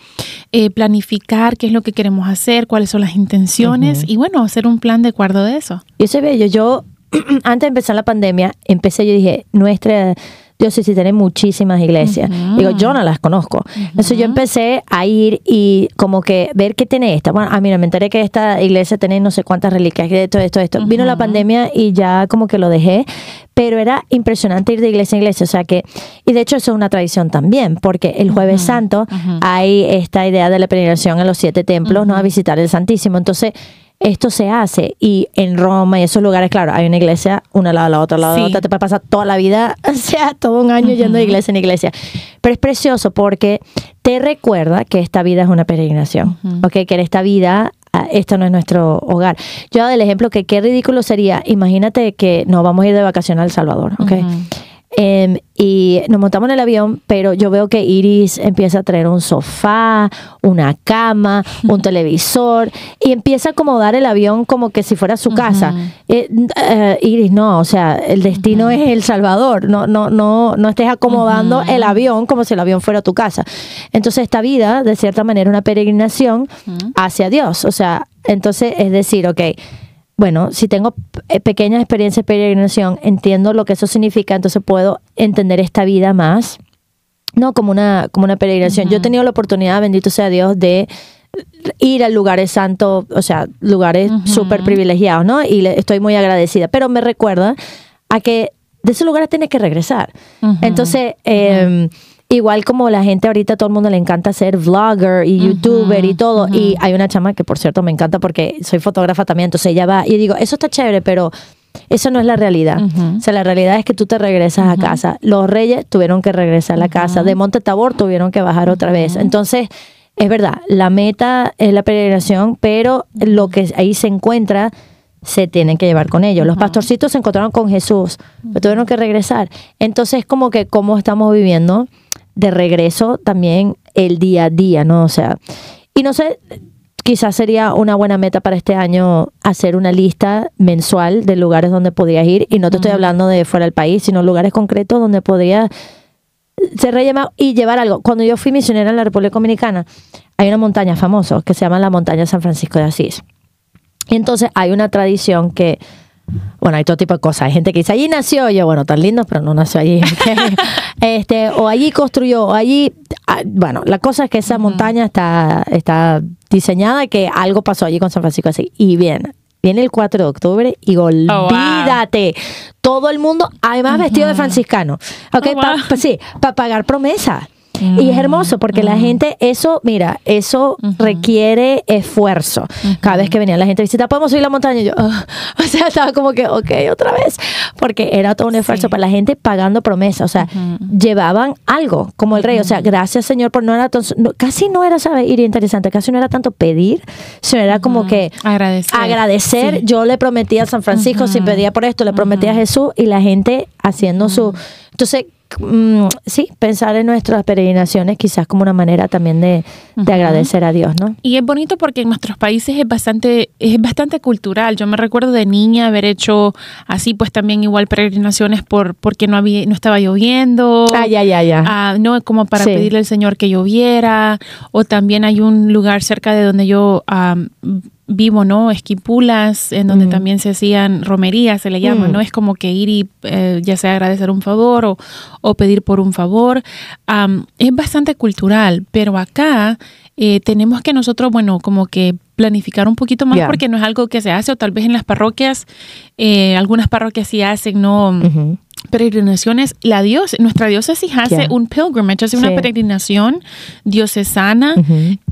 eh, planificar qué es lo que queremos hacer, cuáles son las intenciones Ujú. y bueno, hacer un plan de acuerdo de eso. Y eso es bello. Yo, antes de empezar la pandemia, empecé, yo dije, nuestra diócesis tiene muchísimas iglesias. Digo, yo no las conozco. Entonces yo empecé a ir y como que ver qué tiene esta. Bueno, a mí me enteré que esta iglesia tiene no sé cuántas reliquias, que esto, esto, esto. Vino la pandemia y ya como que lo dejé, pero era impresionante ir de iglesia en iglesia. O sea que, y de hecho eso es una tradición también, porque el jueves santo hay esta idea de la peregrinación a los siete templos, ¿no? A visitar el Santísimo. Entonces, esto se hace y en Roma y esos lugares, claro, hay una iglesia, una lado de la otra, al lado de la Sí. otra, te puede pasar toda la vida, o sea, todo un año yendo de iglesia en iglesia. Pero es precioso porque te recuerda que esta vida es una peregrinación, ¿ok? Que en esta vida, ah, esto no es nuestro hogar. Yo doy el ejemplo que qué ridículo sería, imagínate que nos vamos a ir de vacaciones a El Salvador, ¿ok? Em, y nos montamos en el avión, pero yo veo que Iris empieza a traer un sofá, una cama, un televisor, y empieza a acomodar el avión como que si fuera su casa. Eh, eh, Iris, no, o sea, el destino es El Salvador, no, no, no, no estés acomodando el avión como si el avión fuera tu casa. Entonces, esta vida, de cierta manera, es una peregrinación hacia Dios. O sea, entonces es decir, ok, bueno, si tengo eh, pequeñas experiencias de peregrinación, entiendo lo que eso significa, entonces puedo entender esta vida más, no como una, como una peregrinación. Yo he tenido la oportunidad, bendito sea Dios, de ir a lugares santos, o sea, lugares súper privilegiados, ¿no? Y le, estoy muy agradecida, pero me recuerda a que de esos lugares tienes que regresar. Entonces, eh, igual como la gente ahorita, todo el mundo le encanta ser vlogger y youtuber y todo. Y hay una chama que, por cierto, me encanta porque soy fotógrafa también, entonces ella va y digo, eso está chévere, pero eso no es la realidad. O sea, la realidad es que tú te regresas a casa. Los reyes tuvieron que regresar a la casa. De Monte Tabor tuvieron que bajar otra vez. Entonces, es verdad, la meta es la peregrinación, pero lo que ahí se encuentra se tienen que llevar con ellos. Los pastorcitos se encontraron con Jesús, pero tuvieron que regresar. Entonces, como que cómo estamos viviendo de regreso también el día a día, ¿no? O sea, y no sé, quizás sería una buena meta para este año hacer una lista mensual de lugares donde podrías ir. Y no te estoy hablando de fuera del país, sino lugares concretos donde podrías ser rellamado y llevar algo. Cuando yo fui misionera en la República Dominicana, hay una montaña famosa que se llama la montaña San Francisco de Asís. Y entonces hay una tradición que, bueno, hay todo tipo de cosas. Hay gente que dice, allí nació, yo, bueno, tan lindo, pero no nació allí. este, o allí construyó, o allí, ah, bueno, la cosa es que esa montaña está, está diseñada y que algo pasó allí con San Francisco de Asís. Y bien, viene el 4 de octubre y Oh, olvídate. Todo el mundo, además vestido de franciscano. Ok, Oh, pa- wow. pa- sí, para pagar Y es hermoso porque la gente, eso, mira, eso requiere esfuerzo. Cada vez que venía la gente a visitar, podemos subir la montaña. Y yo, o sea, estaba como que, ok, otra vez. Porque era todo un esfuerzo para la gente pagando promesa. O sea, llevaban algo como el rey. O sea, gracias Señor por no era tan- no- casi no era, ¿sabes? Ir interesante. Casi no era tanto pedir, sino era como que Agradecer. agradecer. Sí. Yo le prometí a San Francisco, si pedía por esto, le prometí a Jesús y la gente haciendo su... Entonces, mm, sí, pensar en nuestras peregrinaciones quizás como una manera también de, de agradecer a Dios, ¿no? Y es bonito porque en nuestros países es bastante, es bastante cultural. Yo me recuerdo de niña haber hecho así, pues también igual peregrinaciones por porque no había, no estaba lloviendo. Ah, ya, ya, ya. Ah, no como para Sí. pedirle al Señor que lloviera. O también hay un lugar cerca de donde yo vivo, ¿no? Esquipulas, en donde Mm. también se hacían romerías, se le llama, Mm. ¿no? Es como que ir y eh, ya sea agradecer un favor o, o pedir por un favor. Es bastante cultural, pero acá eh, tenemos que nosotros, bueno, como que planificar un poquito más porque no es algo que se hace o tal vez en las parroquias, eh, algunas parroquias sí hacen, ¿no? Peregrinaciones, la dios, nuestra diócesis hace un pilgrimage, hace Sí. una peregrinación diocesana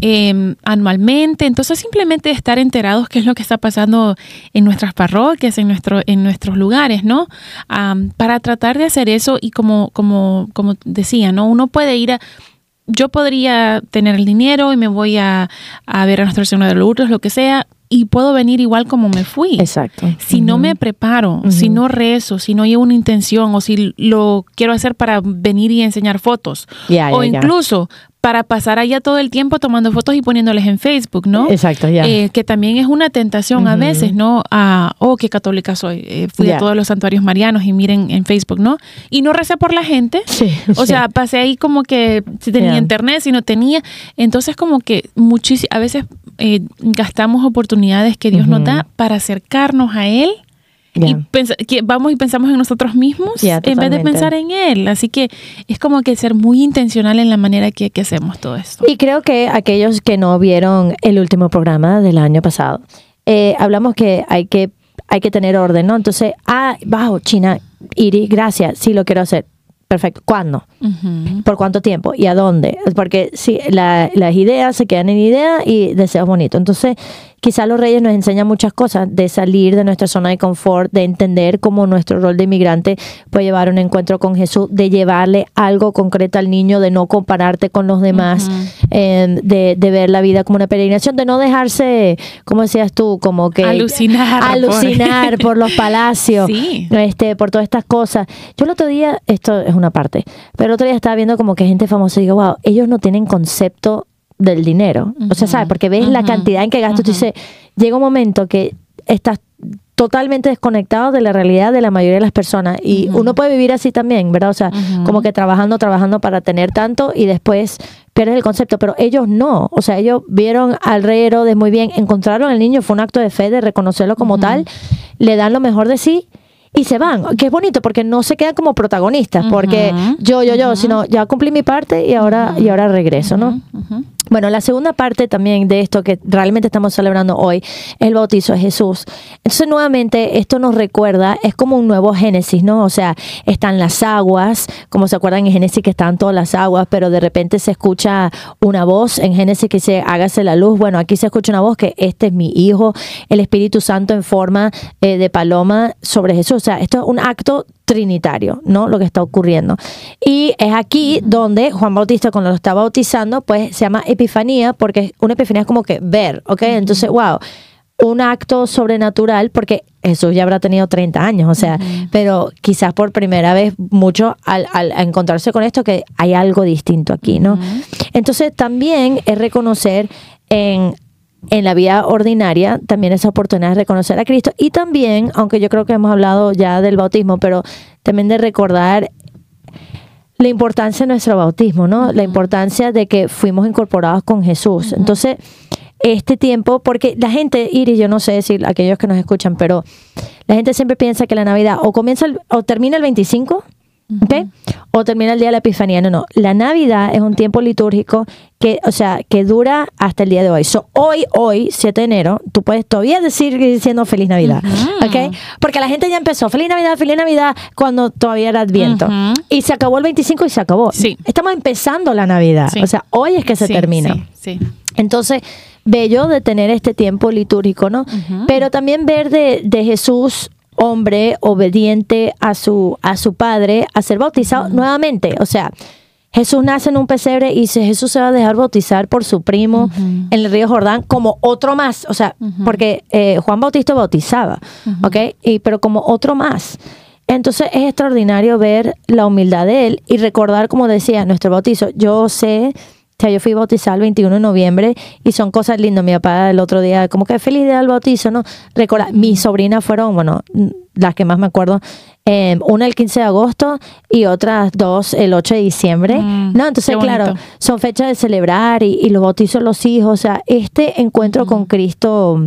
eh, anualmente. Entonces, simplemente estar enterados qué es lo que está pasando en nuestras parroquias, en, nuestro, en nuestros lugares, ¿no? Am, para tratar de hacer eso y como, como, como decía, ¿no? Uno puede ir a... Yo podría tener el dinero y me voy a, a ver a Nuestra Señora de Lourdes, lo que sea, y puedo venir igual como me fui. Exacto. Si no me preparo, si no rezo, si no llevo una intención o si lo quiero hacer para venir y enseñar fotos o incluso para pasar allá todo el tiempo tomando fotos y poniéndoles en Facebook, ¿no? Exacto, ya. Eh, que también es una tentación a veces, ¿no? A, oh, qué católica soy. Eh, fui Ya. a todos los santuarios marianos y miren en Facebook, ¿no? Y no recé por la gente. Sí, O sí. sea, pasé ahí como que si tenía Ya. internet, si no tenía. Entonces, como que muchis a veces eh, gastamos oportunidades que Dios nos da para acercarnos a Él. Y que vamos y pensamos en nosotros mismos en vez de pensar en Él. Así que es como que ser muy intencional en la manera que, que hacemos todo esto. Y creo que aquellos que no vieron el último programa del año pasado, eh, hablamos que hay que hay que tener orden, ¿no? Entonces, ah, bajo, China, Iri, gracias, sí lo quiero hacer. Perfecto. ¿Cuándo? ¿Por cuánto tiempo? ¿Y a dónde? Porque sí, la- las ideas se quedan en ideas y deseos bonitos. Entonces, quizás los reyes nos enseñan muchas cosas de salir de nuestra zona de confort, de entender cómo nuestro rol de inmigrante puede llevar un encuentro con Jesús, de llevarle algo concreto al niño, de no compararte con los demás, eh, de, de ver la vida como una peregrinación, de no dejarse, como decías tú, como que Alucinar, alucinar por los palacios Sí. este, por todas estas cosas. Yo el otro día, esto es una parte, pero el otro día estaba viendo como que gente famosa y digo, wow, ellos no tienen concepto del dinero. O sea, ¿sabes? Porque ves la cantidad en que gastas, tú dices, llega un momento que estás totalmente desconectado de la realidad de la mayoría de las personas y uno puede vivir así también, ¿verdad? O sea, como que trabajando, trabajando para tener tanto y después pierdes el concepto, pero ellos no, o sea, ellos vieron al rey Herodes muy bien, encontraron al niño, fue un acto de fe de reconocerlo como tal, le dan lo mejor de sí y se van, que es bonito porque no se quedan como protagonistas, porque yo, yo, yo, sino ya cumplí mi parte y ahora, y ahora regreso, ¿no? Bueno, la segunda parte también de esto que realmente estamos celebrando hoy el bautizo de Jesús. Entonces, nuevamente, esto nos recuerda, es como un nuevo Génesis, ¿no? O sea, están las aguas, como se acuerdan en Génesis que están todas las aguas, pero de repente se escucha una voz en Génesis que dice, hágase la luz. Bueno, aquí se escucha una voz que este es mi Hijo, el Espíritu Santo en forma eh, de paloma sobre Jesús. O sea, esto es un acto trinitario, ¿no? Lo que está ocurriendo. Y es aquí donde Juan Bautista, cuando lo está bautizando, pues se llama epifanía, porque una epifanía es como que ver, ¿ok? Entonces, wow, un acto sobrenatural, porque Jesús ya habrá tenido 30 años, o sea, pero quizás por primera vez mucho al, al, encontrarse con esto que hay algo distinto aquí, ¿no? Entonces también es reconocer en en la vida ordinaria también esa oportunidad de reconocer a Cristo y también, aunque yo creo que hemos hablado ya del bautismo, pero también de recordar la importancia de nuestro bautismo, ¿no? La importancia de que fuimos incorporados con Jesús. Entonces, este tiempo, porque la gente, Iris, yo no sé decir aquellos que nos escuchan, pero la gente siempre piensa que la Navidad o comienza o termina el 25 o termina el día de la Epifanía. No, no. La Navidad es un tiempo litúrgico que, o sea, que dura hasta el día de hoy. hoy, hoy, 7 de enero, tú puedes todavía decir diciendo Feliz Navidad. Porque la gente ya empezó Feliz Navidad, Feliz Navidad cuando todavía era Adviento. Y se acabó el 25 y se acabó. Sí. Estamos empezando la Navidad. O sea, hoy es que se termina. Sí, Entonces, bello de tener este tiempo litúrgico, ¿no? Pero también ver de, de Jesús hombre obediente a su, a su padre a ser bautizado nuevamente. O sea, Jesús nace en un pesebre y dice, Jesús se va a dejar bautizar por su primo en el río Jordán como otro más. O sea, porque eh, Juan Bautista bautizaba, ¿ok? Y, pero como otro más. Entonces es extraordinario ver la humildad de él y recordar, como decía, nuestro bautizo. Yo sé sea, yo fui bautizada el 21 de noviembre y son cosas lindas. Mi papá el otro día, como que feliz día del bautizo, ¿no? Recuerda, mis sobrinas fueron, bueno, las que más me acuerdo, eh, una el 15 de agosto y otras dos el 8 de diciembre. Mm, no, entonces, claro, son fechas de celebrar y, los bautizos de los hijos. O sea, este encuentro con Cristo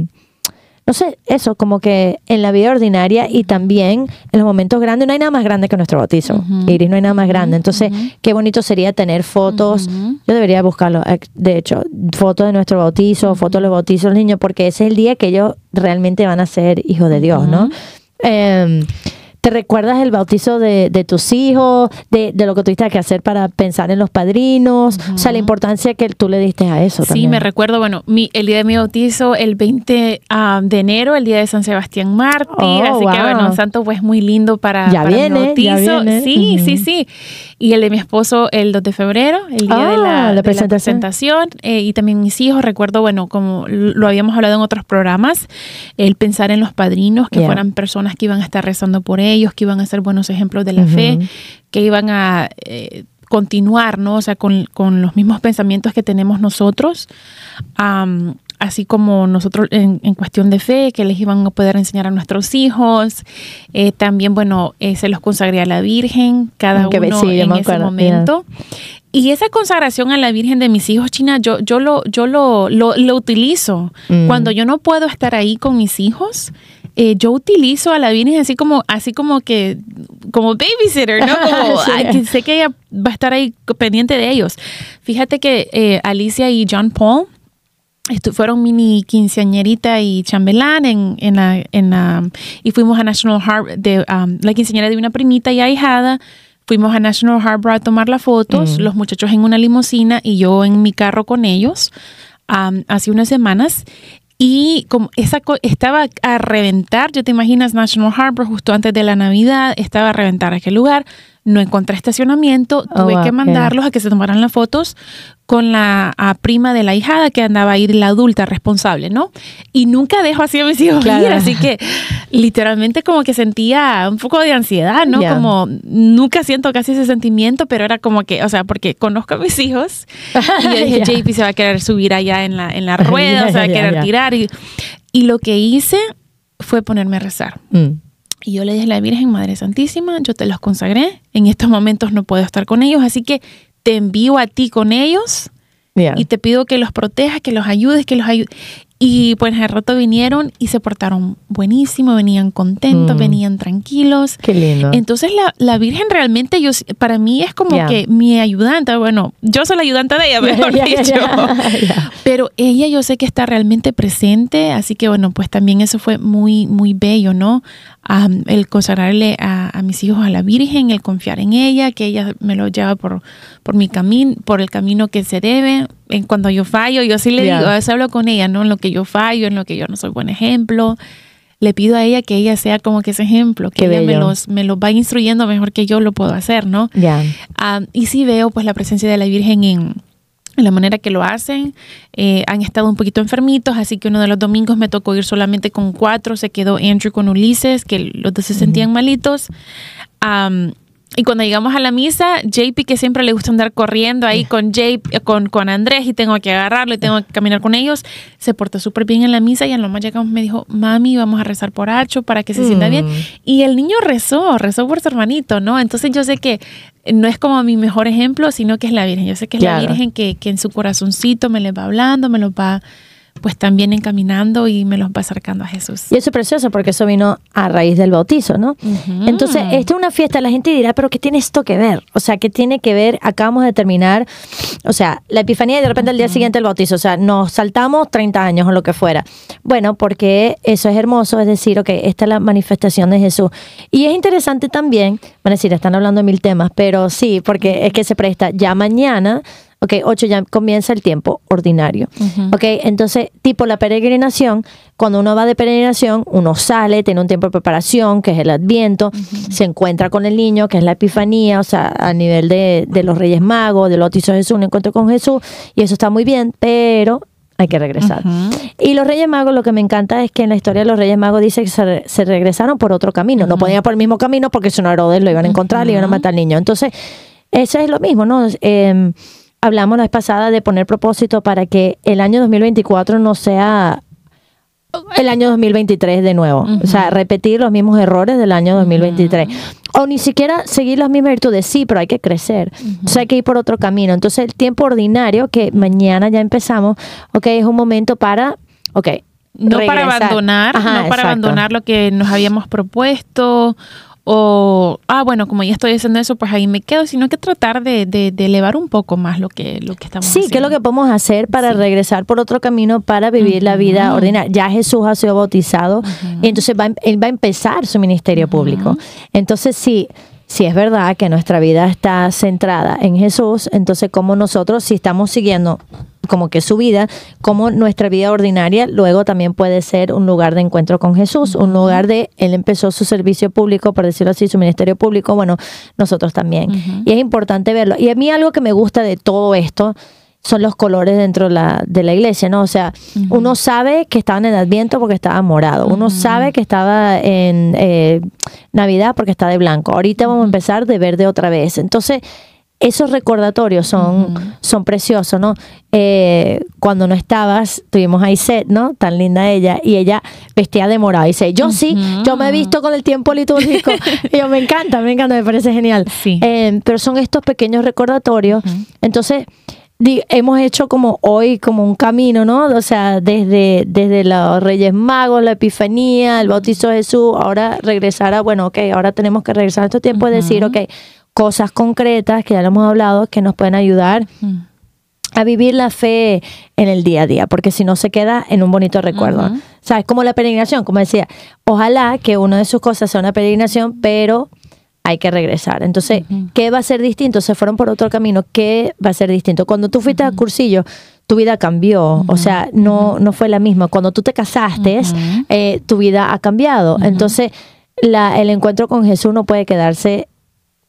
no sé, eso, como que en la vida ordinaria y también en los momentos grandes, no hay nada más grande que nuestro bautizo. Iris, no hay nada más grande. Entonces, qué bonito sería tener fotos. Yo debería buscarlo, eh, de hecho, fotos de nuestro bautizo, fotos de los bautizos de los niños, porque ese es el día que ellos realmente van a ser hijos de Dios, ¿no? Eh, ¿Te recuerdas el bautizo de, tus hijos, de, lo que tuviste que hacer para pensar en los padrinos? O sea, la importancia que tú le diste a eso. Sí, me recuerdo, bueno, mi, el día de mi bautizo, el 20 ah, de enero, el día de San Sebastián Mártir. Oh, así que, bueno, santo pues muy lindo para, ya viene, mi bautizo. Sí, sí, sí. Y el de mi esposo, el 2 de febrero, el día de, la, ah, presentación. Eh, y también mis hijos, recuerdo, bueno, como lo habíamos hablado en otros programas, el pensar en los padrinos, que fueran personas que iban a estar rezando por ellos ellos, que iban a ser buenos ejemplos de la fe, que iban a eh, continuar, ¿no? O sea, con, los mismos pensamientos que tenemos nosotros, así como nosotros en, cuestión de fe, que les iban a poder enseñar a nuestros hijos. Eh, también, bueno, eh, se los consagré a la Virgen, cada uno en ese momento. Y esa consagración a la Virgen de mis hijos, China, yo, yo, lo, yo lo, lo, utilizo. Mm. Cuando yo no puedo estar ahí con mis hijos, eh, yo utilizo a la Virgen así como, así como que, como babysitter, ¿no? Como, que sé que ella va a estar ahí pendiente de ellos. Fíjate que eh, Alicia y John Paul, fueron mini quinceañerita y chambelán en, en, la, en la, y fuimos a National Harbor, de, um, la quinceañera de una primita y ahijada, fuimos a National Harbor a tomar las fotos, mm. los muchachos en una limusina y yo en mi carro con ellos um, hace unas semanas y como esa estaba a reventar, yo te imaginas National Harbor justo antes de la Navidad, estaba a reventar aquel lugar no encontré estacionamiento, oh, tuve que mandarlos a que se tomaran las fotos con la prima de la hijada que andaba ahí, la adulta responsable, ¿no? Y nunca dejo así a mis hijos ir, así que literalmente como que sentía un poco de ansiedad, ¿no? Como nunca siento casi ese sentimiento, pero era como que, o sea, porque conozco a mis hijos y yo dije, JP se va a querer subir allá en la, en la rueda, se va a querer tirar. Y, y, lo que hice fue ponerme a rezar. Mm. Y yo le dije a la Virgen Madre Santísima, yo te los consagré, en estos momentos no puedo estar con ellos, así que te envío a ti con ellos y te pido que los protejas, que los ayudes, que los ayudes. Y pues al rato vinieron y se portaron buenísimo, venían contentos, Mm. venían tranquilos. Qué lindo. Entonces la, la Virgen realmente yo para mí es como que mi ayudante, bueno, yo soy la ayudante de ella, mejor dicho. Pero ella yo sé que está realmente presente, así que bueno, pues también eso fue muy, muy bello, ¿no? Am, el consagrarle a, a mis hijos a la Virgen, el confiar en ella, que ella me lo lleva por, por mi camino, por el camino que se debe. En cuando yo fallo, yo sí le Ya. digo, a veces hablo con ella, ¿no? En lo que yo fallo, en lo que yo no soy buen ejemplo. Le pido a ella que ella sea como que ese ejemplo, que Qué ella me los, me los va instruyendo mejor que yo lo puedo hacer, ¿no? Ya. Y sí veo pues la presencia de la Virgen en, la manera que lo hacen. Eh, han estado un poquito enfermitos, así que uno de los domingos me tocó ir solamente con cuatro. Se quedó Andrew con Ulises, que los dos se sentían malitos. Am, y cuando llegamos a la misa, JP, que siempre le gusta andar corriendo ahí con, JP, con, con Andrés y tengo que agarrarlo y tengo que caminar con ellos, se portó súper bien en la misa y a lo más llegamos me dijo, mami, vamos a rezar por Hacho para que se sienta Mm. bien. Y el niño rezó, rezó por su hermanito, ¿no? Entonces yo sé que no es como mi mejor ejemplo, sino que es la Virgen. Yo sé que es Claro. la Virgen que, que en su corazoncito me les va hablando, me los va pues también encaminando y me los va acercando a Jesús. Y eso es precioso porque eso vino a raíz del bautizo, ¿no? Entonces, esta es una fiesta, la gente dirá, pero ¿qué tiene esto que ver? O sea, ¿qué tiene que ver? Acabamos de terminar, o sea, la epifanía y de repente al día siguiente el bautizo, o sea, nos saltamos 30 años o lo que fuera. Bueno, porque eso es hermoso, es decir, ok, esta es la manifestación de Jesús. Y es interesante también, van a decir, están hablando de mil temas, pero sí, porque es que se presta, ya mañana, ok, 8 ya comienza el tiempo ordinario. Ujú. Ok, entonces, tipo la peregrinación, cuando uno va de peregrinación, uno sale, tiene un tiempo de preparación, que es el adviento, se encuentra con el niño, que es la epifanía, o sea, a nivel de, de los Reyes Magos, del bautizo de Jesús, un encuentro con Jesús, y eso está muy bien, pero hay que regresar. Y los Reyes Magos, lo que me encanta es que en la historia de los Reyes Magos dice que se, re- se regresaron por otro camino. No podían ir por el mismo camino porque si no Herodes lo iban a encontrar, le iban a matar al niño. Entonces, eso es lo mismo, ¿no? Eh, hablamos la vez pasada de poner propósito para que el año 2024 no sea el año 2023 de nuevo. O sea, repetir los mismos errores del año 2023. O ni siquiera seguir las mismas virtudes. Sí, pero hay que crecer. O sea, hay que ir por otro camino. Entonces, el tiempo ordinario, que mañana ya empezamos, ok, es un momento para, ok. No para regresar. abandonar, Ajá, no para exacto. abandonar lo que nos habíamos propuesto o, ah, bueno, como ya estoy haciendo eso, pues ahí me quedo, sino que tratar de, de- de elevar un poco más lo que, lo que estamos Sí, haciendo. ¿qué es lo que podemos hacer para Sí. regresar por otro camino para vivir la vida ordinaria? Ya Jesús ha sido bautizado y entonces va, él va a empezar su ministerio público. Entonces, sí, si es verdad que nuestra vida está centrada en Jesús, entonces como nosotros, si estamos siguiendo como que su vida, como nuestra vida ordinaria luego también puede ser un lugar de encuentro con Jesús, un lugar de, él empezó su servicio público, por decirlo así, su ministerio público, bueno, nosotros también. Y es importante verlo. Y a mí algo que me gusta de todo esto, son los colores dentro de la, de la iglesia, ¿no? O sea, uno sabe que estaban en Adviento porque estaba morado, uno sabe que estaba en eh, Navidad porque está de blanco, ahorita vamos a empezar de verde otra vez. Entonces, esos recordatorios son, son preciosos, ¿no? Eh, cuando no estabas, tuvimos a Iset, ¿no? Tan linda ella, y ella vestía de morado. Y dice, yo sí, yo me he visto con el tiempo litúrgico. y yo, me encanta, me encanta, me parece genial. Sí. Eh, pero son estos pequeños recordatorios. Entonces, hemos hecho como hoy como un camino, ¿no? O sea, desde, desde los Reyes Magos, la Epifanía, el bautizo de Jesús, ahora regresar a, bueno, ok, ahora tenemos que regresar a estos tiempos y decir, ok, cosas concretas que ya lo hemos hablado que nos pueden ayudar Mm. a vivir la fe en el día a día, porque si no se queda en un bonito recuerdo. Ujú. O sea, es como la peregrinación, como decía, ojalá que una de sus cosas sea una peregrinación, pero hay que regresar. Entonces, ¿qué va a ser distinto? Se fueron por otro camino, ¿qué va a ser distinto? Cuando tú fuiste a cursillo, tu vida cambió, o sea, no, no fue la misma. Cuando tú te casaste, eh, tu vida ha cambiado. Entonces, la, el encuentro con Jesús no puede quedarse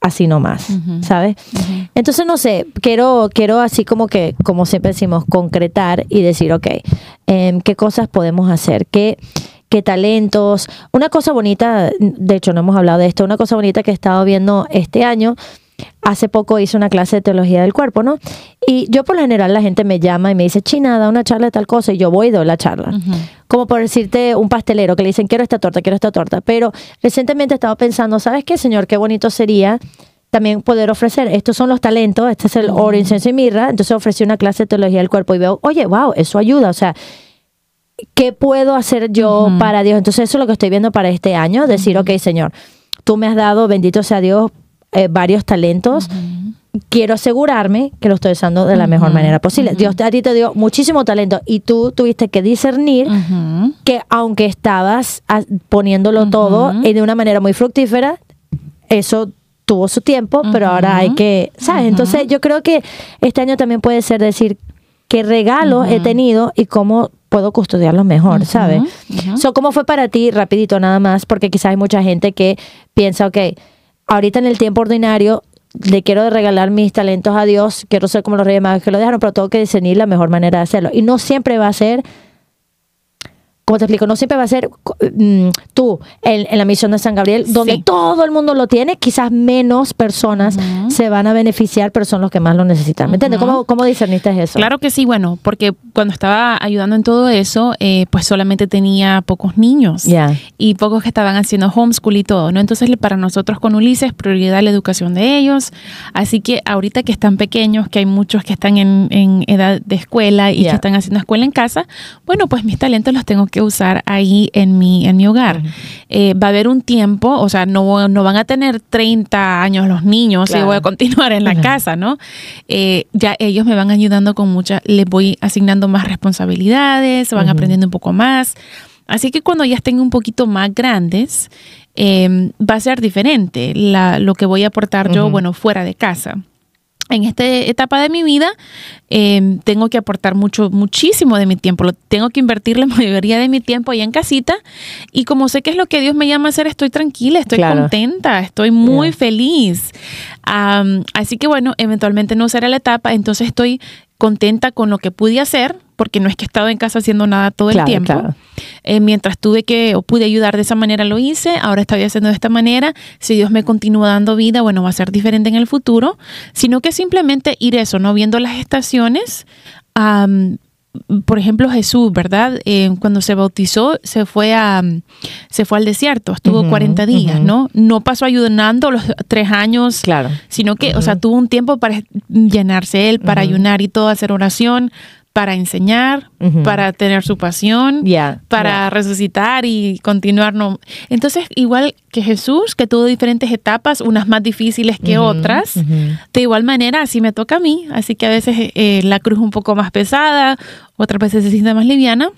así nomás, ¿sabes? Entonces, no sé, quiero, quiero así como que, como siempre decimos, concretar y decir, ok, em, ¿qué cosas podemos hacer? ¿Qué, qué talentos? Una cosa bonita, de hecho no hemos hablado de esto, una cosa bonita que he estado viendo este año, hace poco hice una clase de teología del cuerpo, ¿no? Y yo por lo general la gente me llama y me dice, China, da una charla de tal cosa, y yo voy y doy la charla. Como por decirte un pastelero que le dicen, quiero esta torta, quiero esta torta. Pero recientemente estaba pensando, ¿sabes qué, señor? Qué bonito sería también poder ofrecer, estos son los talentos, este es el oro, incienso y mirra, entonces ofrecí una clase de teología del cuerpo y veo, oye, wow, eso ayuda, o sea, ¿qué puedo hacer yo para Dios? Entonces eso es lo que estoy viendo para este año, decir, ok, Señor, tú me has dado, bendito sea Dios, eh, varios talentos. Quiero asegurarme que lo estoy usando de la mejor manera posible. Dios a ti te dio muchísimo talento y tú tuviste que discernir que aunque estabas ah, poniéndolo todo de una manera muy fructífera, eso tuvo su tiempo, pero ahora hay que, ¿sabes? Entonces yo creo que este año también puede ser decir qué regalos he tenido y cómo puedo custodiarlos mejor, ¿sabes? So, ¿Cómo fue para ti, rapidito nada más? Porque quizás hay mucha gente que piensa, ok, ahorita en el tiempo ordinario le quiero regalar mis talentos a Dios, quiero ser como los reyes magos que lo dejaron, pero tengo que discernir la mejor manera de hacerlo. Y no siempre va a ser, como te explico, no siempre va a ser mm, tú en, en la misión de San Gabriel, donde Sí. todo el mundo lo tiene, quizás menos personas Ujú. se van a beneficiar, pero son los que más lo necesitan. ¿Me entiendes? Ujú. ¿Cómo, ¿Cómo discerniste eso? Claro que sí, bueno, porque cuando estaba ayudando en todo eso, eh, pues solamente tenía pocos niños Ya. y pocos que estaban haciendo homeschool y todo, ¿no? Entonces para nosotros con Ulises, prioridad la educación de ellos. Así que ahorita que están pequeños, que hay muchos que están en, en edad de escuela y Ya. que están haciendo escuela en casa, bueno, pues mis talentos los tengo que usar ahí en mi, en mi hogar. Eh, va a haber un tiempo, o sea, no, no van a tener 30 años los niños Claro. y voy a continuar en la Ajá. casa, ¿no? Eh, ya ellos me van ayudando con mucha, les voy asignando más responsabilidades, van Ujú. aprendiendo un poco más. Así que cuando ya estén un poquito más grandes, eh, va a ser diferente la- lo que voy a aportar yo, bueno, fuera de casa. En esta etapa de mi vida eh, tengo que aportar mucho, muchísimo de mi tiempo. Lo, tengo que invertir la mayoría de mi tiempo allá en casita. Y como sé que es lo que Dios me llama a hacer, estoy tranquila, estoy Claro. contenta, estoy muy Yeah. feliz. Am, así que bueno, eventualmente no será la etapa, entonces estoy contenta con lo que pude hacer, porque no es que he estado en casa haciendo nada todo el Claro, tiempo. claro. Eh, mientras tuve que o pude ayudar de esa manera lo hice, ahora estoy haciendo de esta manera. Si Dios me continúa dando vida, bueno, va a ser diferente en el futuro, sino que simplemente ir eso, no viendo las estaciones. am, por ejemplo, Jesús, ¿verdad? Eh, cuando se bautizó, se fue a se fue al desierto, estuvo Ujú, 40 días, ujú. ¿no? No pasó ayunando los tres años Claro. sino que, o sea, tuvo un tiempo para llenarse él, para ayunar y todo, hacer oración, para enseñar, para tener su pasión, para resucitar y continuar. No. Entonces, igual que Jesús, que tuvo diferentes etapas, unas más difíciles que otras, de igual manera, así me toca a mí. Así que a veces eh, la cruz un poco más pesada, otras veces se siente más liviana,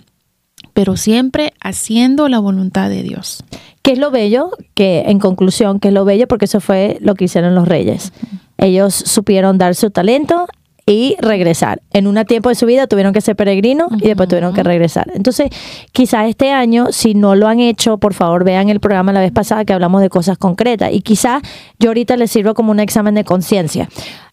pero siempre haciendo la voluntad de Dios. ¿Qué es lo bello? Que en conclusión, ¿qué es lo bello? Porque eso fue lo que hicieron los reyes. Ellos supieron dar su talento y regresar. En un tiempo de su vida tuvieron que ser peregrinos y después tuvieron que regresar. Entonces, quizás este año, si no lo han hecho, por favor vean el programa la vez pasada que hablamos de cosas concretas. Y quizás yo ahorita les sirvo como un examen de conciencia.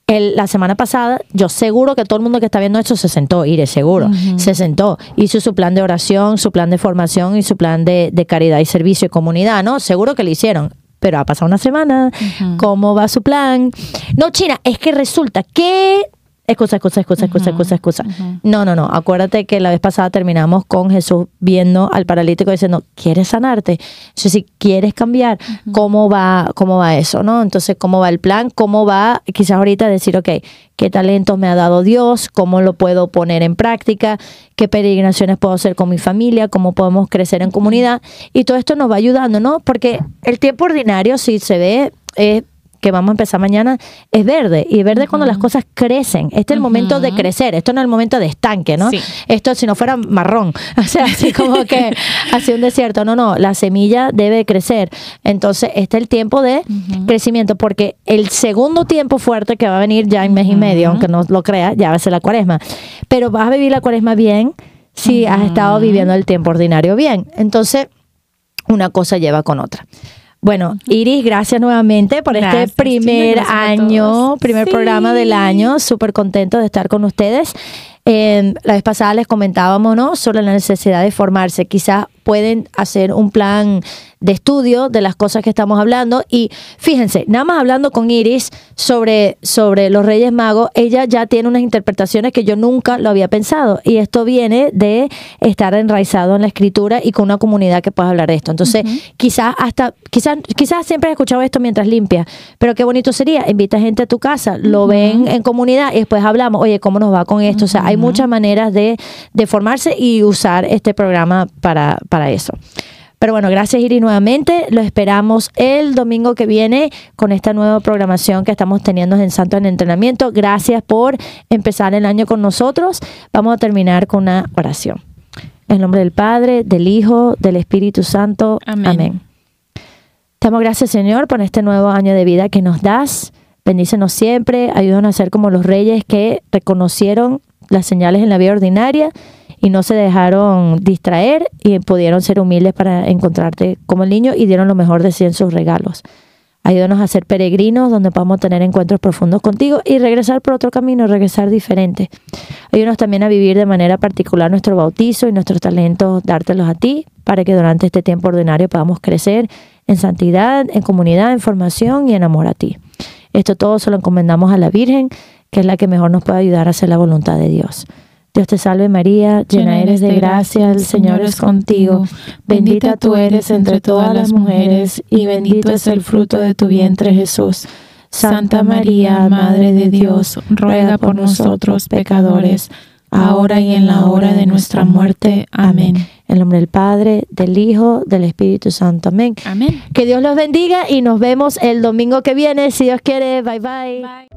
El- la semana pasada, yo seguro que todo el mundo que está viendo esto se sentó, Iré, seguro, se sentó, hizo su plan de oración, su plan de formación y su plan de, de caridad y servicio y comunidad, ¿no? Seguro que lo hicieron. Pero ha pasado una semana, ¿cómo va su plan? No, China, es que resulta que... Excusa, excusa, excusa, excusa, excusa, excusa. No, no, no. Acuérdate que la vez pasada terminamos con Jesús viendo al paralítico diciendo, ¿quieres sanarte? Entonces, si quieres cambiar, ¿cómo va, cómo va eso? ¿no? Entonces, ¿cómo va el plan? ¿Cómo va quizás ahorita decir, ok, qué talentos me ha dado Dios? ¿Cómo lo puedo poner en práctica? ¿Qué peregrinaciones puedo hacer con mi familia? ¿Cómo podemos crecer en comunidad? Y todo esto nos va ayudando, ¿no? Porque el tiempo ordinario, si se ve, es que vamos a empezar mañana, es verde. Y verde cuando las cosas crecen. Este es el momento de crecer. Esto no es el momento de estanque, ¿no? Sí. Esto si no fuera marrón. O sea, así como que así un desierto. No, no. La semilla debe crecer. Entonces, este es el tiempo de crecimiento. Porque el segundo tiempo fuerte que va a venir ya en mes y medio, aunque no lo creas, ya va a ser la cuaresma. Pero vas a vivir la cuaresma bien si has estado viviendo el tiempo ordinario bien. Entonces, una cosa lleva con otra. Bueno, Iris, gracias nuevamente por Gracias, este primer año, primer Sí. programa del año. Súper contento de estar con ustedes. Eh, la vez pasada les comentábamos ¿no? sobre la necesidad de formarse. Quizás pueden hacer un plan de estudio de las cosas que estamos hablando. Y fíjense, nada más hablando con Iris sobre, sobre los Reyes Magos, ella ya tiene unas interpretaciones que yo nunca lo había pensado. Y esto viene de estar enraizado en la escritura y con una comunidad que pueda hablar de esto. Entonces, quizás hasta, quizás, quizás siempre he escuchado esto mientras limpia, pero qué bonito sería, invita gente a tu casa, lo ven en comunidad y después hablamos, oye, ¿cómo nos va con esto? O sea, hay muchas maneras de, de formarse y usar este programa para, para eso. Pero bueno, gracias Iri nuevamente. Lo esperamos el domingo que viene con esta nueva programación que estamos teniendo en Santo en Entrenamiento. Gracias por empezar el año con nosotros. Vamos a terminar con una oración. En nombre del Padre, del Hijo, del Espíritu Santo. Amén. Amén. Te damos gracias, Señor, por este nuevo año de vida que nos das. Bendícenos siempre. Ayúdanos a ser como los reyes que reconocieron las señales en la vida ordinaria y no se dejaron distraer y pudieron ser humildes para encontrarte como el niño y dieron lo mejor de sí en sus regalos. Ayúdanos a ser peregrinos donde podamos tener encuentros profundos contigo y regresar por otro camino, regresar diferente. Ayúdanos también a vivir de manera particular nuestro bautizo y nuestros talentos, dártelos a ti, para que durante este tiempo ordinario podamos crecer en santidad, en comunidad, en formación y en amor a ti. Esto todo se lo encomendamos a la Virgen, que es la que mejor nos puede ayudar a hacer la voluntad de Dios. Dios te salve María, llena eres de gracia, el Señor es contigo. Bendita tú eres entre todas las mujeres y bendito es el fruto de tu vientre Jesús. Santa María, Madre de Dios, ruega por nosotros pecadores, ahora y en la hora de nuestra muerte. Amén. En nombre del Padre, del Hijo, del Espíritu Santo. Amén. Amén. Que Dios los bendiga y nos vemos el domingo que viene, si Dios quiere. Bye bye. Bye.